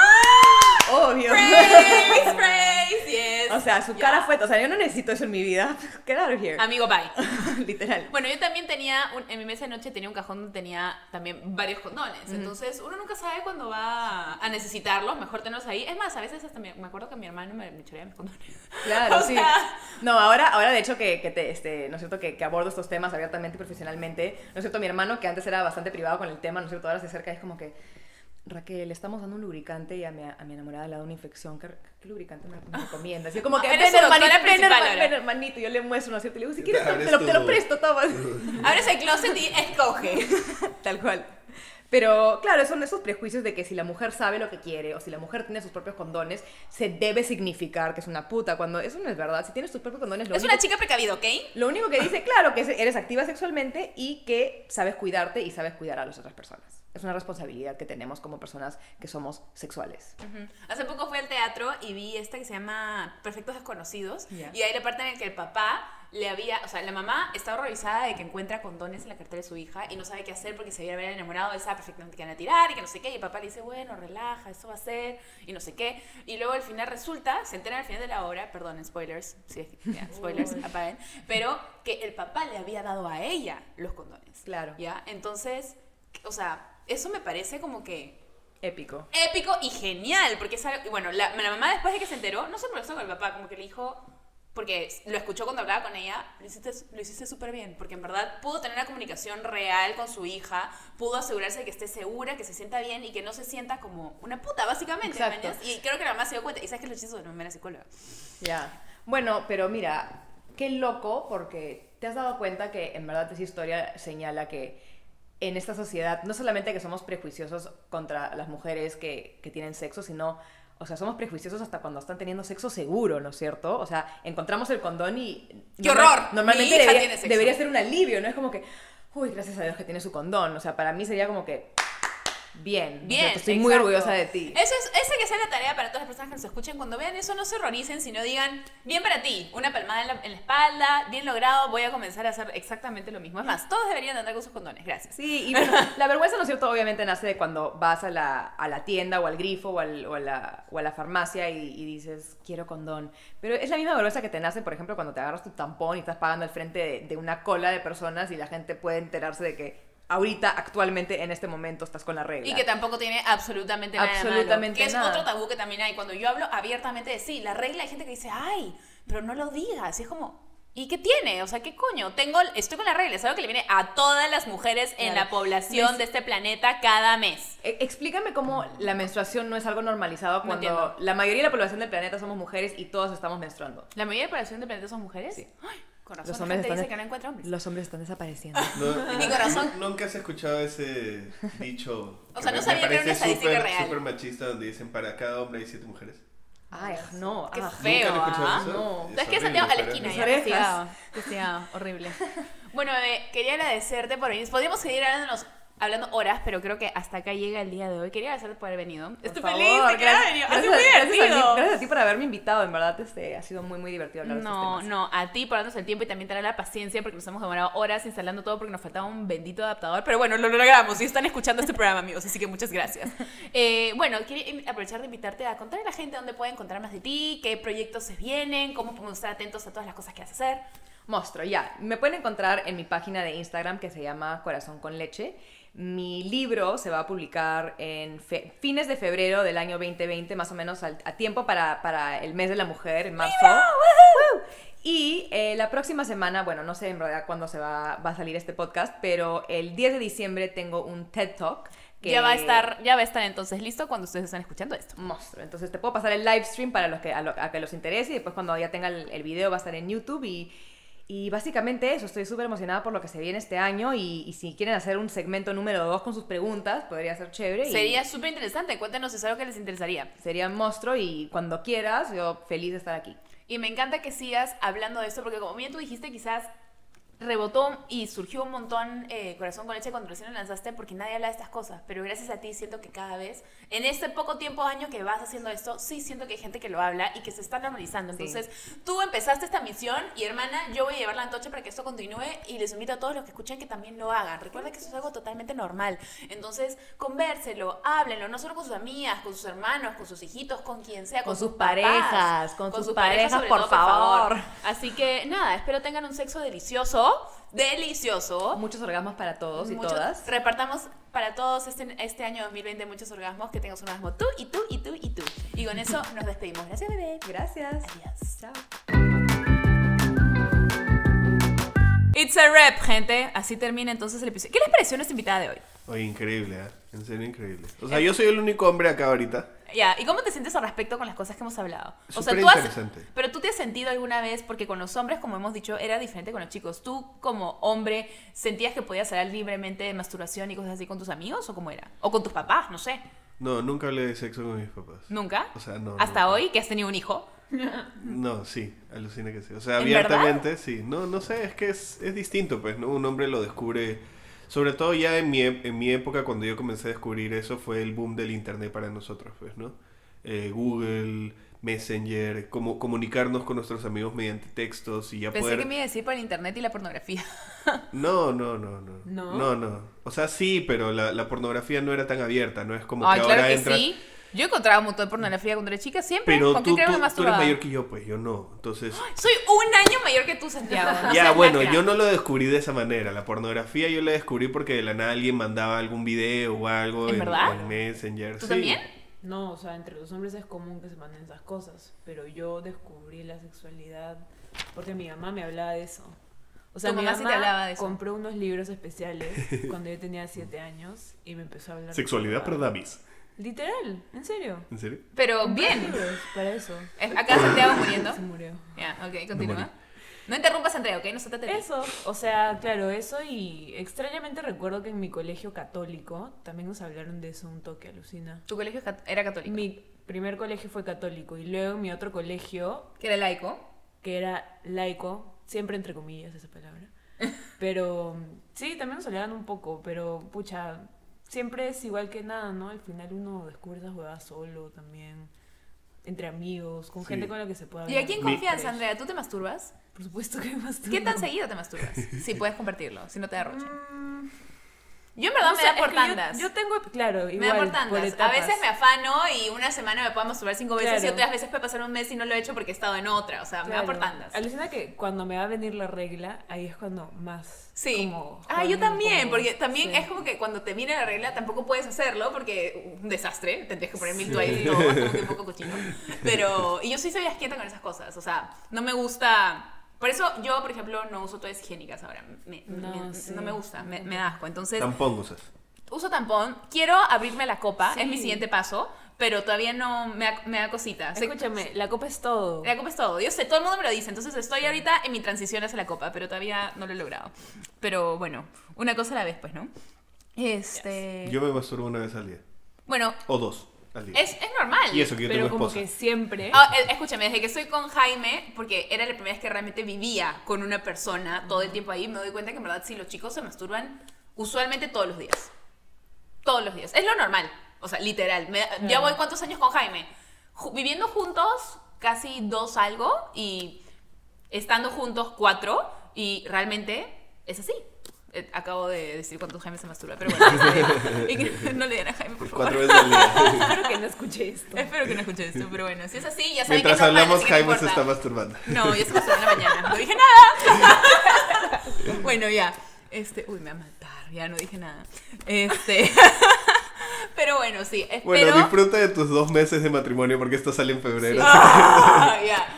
Obvio. Praise, praise, yes. O sea, su cara fue, o sea, yo no necesito eso en mi vida. <laughs> Get out of here. Amigo, bye. <laughs> Literal. Bueno, yo también tenía, un- en mi mesa de noche tenía un cajón donde tenía también varios condones. Entonces, uno nunca sabe cuándo va a necesitarlos, mejor tenerlos ahí. Es más, a veces hasta me, me acuerdo que mi hermano me, me chorea mis condones. Claro, <laughs> O sí. sea- No, ahora, ahora de hecho que, que te, este, ¿no es cierto? Que, que abordo estos temas abiertamente y profesionalmente. ¿No es cierto? Mi hermano, que antes era bastante privado con el tema, ¿no es cierto? Ahora se acerca y es como que, Raquel, le estamos dando un lubricante y a mi, a mi enamorada le da una infección. ¿Qué, qué lubricante me, me recomienda? Así como que, Ah, ven hermanito, ven, principal herma- ahora. ven, hermanito, yo le muestro, ¿no es cierto? Y le digo, si quieres, te, lo, te lo tu- presto, toma. <laughs> Abres el closet y escoge. <laughs> Tal cual. Pero claro, son esos prejuicios de que si la mujer sabe lo que quiere o si la mujer tiene sus propios condones, se debe significar que es una puta, cuando eso no es verdad. Si tienes tus propios condones, lo Es único una chica precavida, ¿ok? lo único que dice, claro, que eres activa sexualmente y que sabes cuidarte y sabes cuidar a las otras personas. Es una responsabilidad que tenemos como personas que somos sexuales. Hace poco fui al teatro y vi esta que se llama Perfectos Desconocidos. Y hay la parte en la que el papá le había, o sea, la mamá está horrorizada de que encuentra condones en la cartera de su hija y no sabe qué hacer porque se había enamorado, él sabe perfectamente que van a tirar y que no sé qué. Y el papá le dice, bueno, relaja, eso va a ser y no sé qué. Y luego al final resulta, se entera al final de la obra, perdón, spoilers, sí, ya, <laughs> spoilers, apaguen, pero que el papá le había dado a ella los condones. Claro. ¿Ya? Entonces, o sea, eso me parece como que Épico. épico y genial, porque es algo- bueno, la, la mamá después de que se enteró, no se molestó con el papá, como que le dijo, porque lo escuchó cuando hablaba con ella, lo hiciste lo hiciste súper bien, porque en verdad pudo tener una comunicación real con su hija, pudo asegurarse de que esté segura, que se sienta bien y que no se sienta como una puta, básicamente. Y creo que la mamá se dio cuenta, y sabes que lo chistoso de la mamá era psicóloga. Ya. Bueno, pero mira, qué loco porque te has dado cuenta que en verdad esa historia señala que en esta sociedad no solamente que somos prejuiciosos contra las mujeres que, que tienen sexo, sino, o sea, somos prejuiciosos hasta cuando están teniendo sexo seguro, ¿no es cierto? O sea, encontramos el condón y... ¡Qué normal- horror! Normalmente debería, debería ser un alivio, ¿no? Es como que, uy, gracias a Dios que tiene su condón. O sea, para mí sería como que... bien. O sea, Bien, estoy muy orgullosa de ti. Eso es, esa que sea la tarea para todas las personas que nos escuchen. Cuando vean eso, no se horroricen, sino digan, bien para ti, una palmada en la, en la espalda, bien logrado, voy a comenzar a hacer exactamente lo mismo. Es más, todos deberían andar con sus condones, gracias. Sí, y <laughs> la vergüenza, ¿no es cierto? Obviamente nace de cuando vas a la, a la tienda o al grifo o, al- o a, la, o a la farmacia y, y dices, quiero condón. Pero es la misma vergüenza que te nace, por ejemplo, cuando te agarras tu tampón y estás pagando al frente de, de una cola de personas y la gente puede enterarse de que ahorita, actualmente, en este momento, estás con la regla. Y que tampoco tiene absolutamente nada de malo. Absolutamente Que es otro tabú que también hay. Cuando yo hablo abiertamente de sí, la regla hay gente que dice, ay, pero no lo digas. Y es como, ¿y qué tiene? O sea, ¿qué coño? Tengo, estoy con la regla. Es algo que le viene a todas las mujeres en Claro. la población de este planeta cada mes. E- Explícame cómo la menstruación no es algo normalizado No cuando la mayoría de la población del planeta somos mujeres y todas estamos menstruando. ¿La mayoría de la población del planeta son mujeres? Sí. Ay, con razón, Los la hombres gente están dice que no encuentra hombres. Los hombres están desapareciendo. No, <laughs> Mi corazón. nu- Nunca has escuchado ese dicho. <laughs> O sea, que no sabía que era una parece estadística súper- real. súper machista donde dicen para cada hombre hay siete mujeres. Ay, no. Qué ah. feo, ¿Nunca ¿ah? eso? No. Es ¿Sabes qué? horrible, Santiago a la esquina, ya. Castigado, castigado, horrible. <laughs> Bueno, bebé, quería agradecerte por venir. Podríamos seguir hablándonos, hablando horas, pero creo que hasta acá llega el día de hoy. Quería agradecerte por haber venido. Por Estoy favor, feliz de que hayas venido. Ha sido muy a- gracias a ti- divertido. Gracias a ti por haberme invitado, en verdad este, ha sido muy, muy divertido hablar de No, estos temas. no, a ti por darnos el tiempo y también tener la paciencia porque nos hemos demorado horas instalando todo porque nos faltaba un bendito adaptador. Pero bueno, lo logramos y están escuchando este programa, amigos, así que muchas gracias. <laughs> Eh, bueno, quería im- aprovechar de invitarte a contar a la gente dónde puede encontrar más de ti, qué proyectos se vienen, cómo podemos estar atentos a todas las cosas que vas a hacer. Monstruo, ya. Me pueden encontrar en mi página de Instagram que se llama Corazón con Leche. Mi libro se va a publicar en fines de febrero del año 2020, más o menos al- a tiempo para, para el mes de la mujer, en marzo. ¡Woo! Y eh, la próxima semana, bueno, no sé en realidad cuándo se va, va a salir este podcast, pero el 10 de diciembre tengo un TED Talk. Que Ya va a estar, ya va a estar entonces listo cuando ustedes están escuchando esto. monstruo. Entonces te puedo pasar el live stream para los que, a, lo- a que los interese y después cuando ya tenga el, el video va a estar en YouTube y, y básicamente eso, estoy súper emocionada por lo que se viene este año y, y si quieren hacer un segmento número 2 con sus preguntas, podría ser chévere. y Sería súper interesante. Cuéntenos si es algo que les interesaría. Sería monstruo y cuando quieras, yo feliz de estar aquí. Y me encanta que sigas hablando de esto porque como bien tú dijiste, quizás rebotó y surgió un montón eh, Corazón con Leche cuando recién lo lanzaste porque nadie habla de estas cosas. Pero gracias a ti siento que cada vez, en este poco tiempo, año que vas haciendo esto, sí siento que hay gente que lo habla y que se está normalizando. Sí. Entonces, tú empezaste esta misión y hermana, yo voy a llevar la antorcha para que esto continúe y les invito a todos los que escuchen que también lo hagan. Recuerda que eso es algo totalmente normal. Entonces, convérselo, háblenlo, no solo con sus amigas, con sus hermanos, con sus hijitos, con quien sea, con, Con sus papás, parejas, con sus parejas, por favor. Así que nada, espero tengan un sexo delicioso, delicioso. Muchos orgasmos para todos y Muchos- todas. Repartamos para todos este, este año 2020 muchos orgasmos, que tengas un orgasmo tú y tú y tú y tú. Y con eso nos despedimos. Gracias, bebé. Gracias. Adiós. Chao. It's a rap, gente. Así termina entonces el episodio. ¿Qué les pareció nuestra invitada de hoy? Oye, increíble, ¿eh? En serio, increíble. O sea, yo soy el único hombre acá ahorita. Ya, ¿y cómo te sientes al respecto con las cosas que hemos hablado? Súper tú has, interesante. pero tú te has sentido alguna vez, porque con los hombres, como hemos dicho, era diferente con los chicos. ¿Tú como hombre sentías que podías hablar libremente de masturbación y cosas así con tus amigos o cómo era? O con tus papás, no sé. No, nunca hablé de sexo con mis papás. ¿Nunca? O sea, no. Hasta nunca. hoy que has tenido un hijo. No, sí, alucina que sí. O sea, ¿En abiertamente, sí. No, no sé, es que es, es distinto, pues, ¿no? Un hombre lo descubre. Sobre todo ya en mi, en mi época, cuando yo comencé a descubrir eso, fue el boom del internet para nosotros, pues, ¿no? Eh, Google, Messenger, como comunicarnos con nuestros amigos mediante textos y ya Pensé poder. que me iba a decir por el internet y la pornografía. <laughs> No, no, no, no. ¿No? No, no. O sea, sí, pero la, la pornografía no era tan abierta, ¿no? Es como Ay, que claro ahora que entra. sí. Yo encontraba un montón de pornografía cuando era chica, siempre. Pero ¿Con qué tú, creo tú, me tú eres mayor que yo, pues yo no. Entonces. Soy un año mayor que tú, Santiago. no ya, bueno, yo no lo descubrí de esa manera. La pornografía yo la descubrí porque de la nada alguien mandaba algún video o algo ¿En en Messenger. ¿Tú sí. también? No, o sea, entre los hombres es común que se manden esas cosas, pero yo descubrí la sexualidad porque mi mamá me hablaba de eso. O sea, Tu mi mamá sí te hablaba de eso. compró unos libros especiales <laughs> cuando yo tenía 7 años y me empezó a hablar. de Sexualidad para dummies. Literal, en serio. ¿En serio? Pero bien. para eso. Acá Santiago muriendo. Se murió. Ya, ok, continúa. No interrumpas, Andrea, ¿ok? No se trata de ti. Eso, o sea, claro, eso y extrañamente recuerdo que en mi colegio católico también nos hablaron de eso un toque, alucina. Tu colegio era católico. Mi primer colegio fue católico y luego en mi otro colegio, Que era laico. que era laico, siempre entre comillas esa palabra, <laughs> pero sí, también nos hablaban un poco, pero pucha, siempre es igual que nada, ¿no? Al final uno descubre esas huevadas solo también, entre amigos, con Sí. gente con la que se pueda ¿Y aquí en confianza, Andrea? ¿Tú te masturbas? Por supuesto que más ¿Qué tan seguido te masturbas? <laughs> Si puedes compartirlo, si no te. Mm, Yo en verdad no me da por yo- tandas. Yo, tengo, claro, igual, me da por por tandas. a veces me afano y una semana me puedo masturbar cinco veces y otras veces puede pasar un mes y no lo he hecho porque he estado en otra. O sea, me da por tandas. Alucina que cuando me va a venir la regla, ahí es cuando más. Sí. como ah, yo también, como- porque también sí. es como que cuando te viene la regla tampoco puedes hacerlo porque un desastre, tendrías que poner mil Sí. toallas y todo, <laughs> es como que un poco cochino. Pero, y yo sí soy asquieta con esas cosas, o sea, no me gusta... Por eso yo, por ejemplo, no uso toallas higiénicas ahora, me- No, me- sí. no me gusta, me, me da asco. Entonces, Tampón usas. uso tampón, quiero abrirme la copa, Sí. es mi siguiente paso, pero todavía no me da, me da cosita. Escúchame, la copa es todo. la copa es todo. Yo sé, todo el mundo me lo dice. Entonces estoy ahorita en mi transición hacia la copa, pero todavía no lo he logrado. Pero bueno, una cosa a la vez, pues, ¿no? Este. Yo me masturbo una vez al día. Bueno, O dos al día. es, es normal. Y eso que yo pero tengo como esposa. que siempre. Ah, eh, escúchame, desde que estoy con Jaime, porque era la primera vez que realmente vivía con una persona todo el tiempo ahí, me doy cuenta que en verdad sí, los chicos se masturban usualmente todos los días. Todos los días. Es lo normal. O sea, literal. Me- ya voy cuántos años con Jaime. Ju- viviendo juntos, casi dos algo, y estando juntos cuatro, y realmente es así. Eh, Acabo de decir cuántos Jaime se masturba, pero bueno. <laughs> y que no le den a Jaime, por favor. Cuatro veces al día. <laughs> Espero que no escuche esto. Espero que no escuche esto, pero bueno, si es así, ya saben Mientras que hablamos, así que no Jaime se está masturbando. No, ya se pasó en la mañana. No dije nada. <laughs> bueno, ya. Este, uy, me va a matar. Ya no dije nada. Este. Pero bueno, sí. Espero. Bueno, disfruta de tus dos meses de matrimonio porque esto sale en febrero. Ah, <laughs> ya.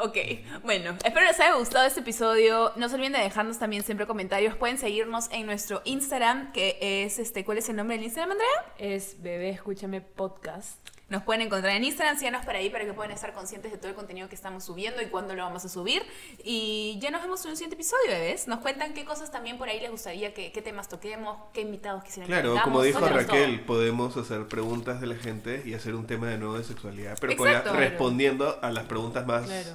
Ok. Bueno, espero les haya gustado este episodio. No se olviden de dejarnos también siempre comentarios. Pueden seguirnos en nuestro Instagram, que es este. ¿Cuál es el nombre del Instagram, Andrea? Es Bebé, escúchame podcast. Nos pueden encontrar en Instagram, síganos por ahí para que puedan estar conscientes de todo el contenido que estamos subiendo y cuándo lo vamos a subir. Y ya nos vemos en un siguiente episodio, bebés. Nos cuentan qué cosas también por ahí les gustaría, que, qué temas toquemos, qué invitados quisieran que Claro, como dijo Raquel, todo. podemos hacer preguntas de la gente y hacer un tema de nuevo de sexualidad, pero con la- Exacto. respondiendo a las preguntas más, Claro.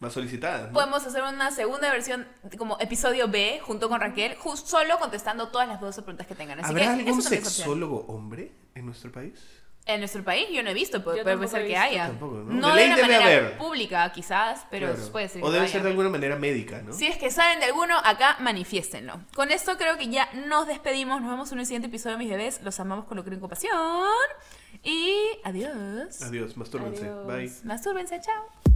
más solicitadas. ¿no? Podemos hacer una segunda versión como episodio B junto con Raquel, just solo contestando todas las dudas o preguntas que tengan. Así ¿Habrá que algún sexólogo hombre en nuestro país? En nuestro país yo no he visto, pero puede ser que haya. Tampoco, ¿no? No De de una debe manera haber. pública, quizás, pero Claro. puede ser. O que debe haya. ser de alguna manera médica, ¿no? Si es que saben de alguno, acá manifiéstenlo. Con esto creo que ya nos despedimos. Nos vemos en un siguiente episodio de Mis Bebés. Los amamos con locura y compasión. Y adiós. Adiós, mastúrbense. Adiós. Bye. Mastúrbense, chao.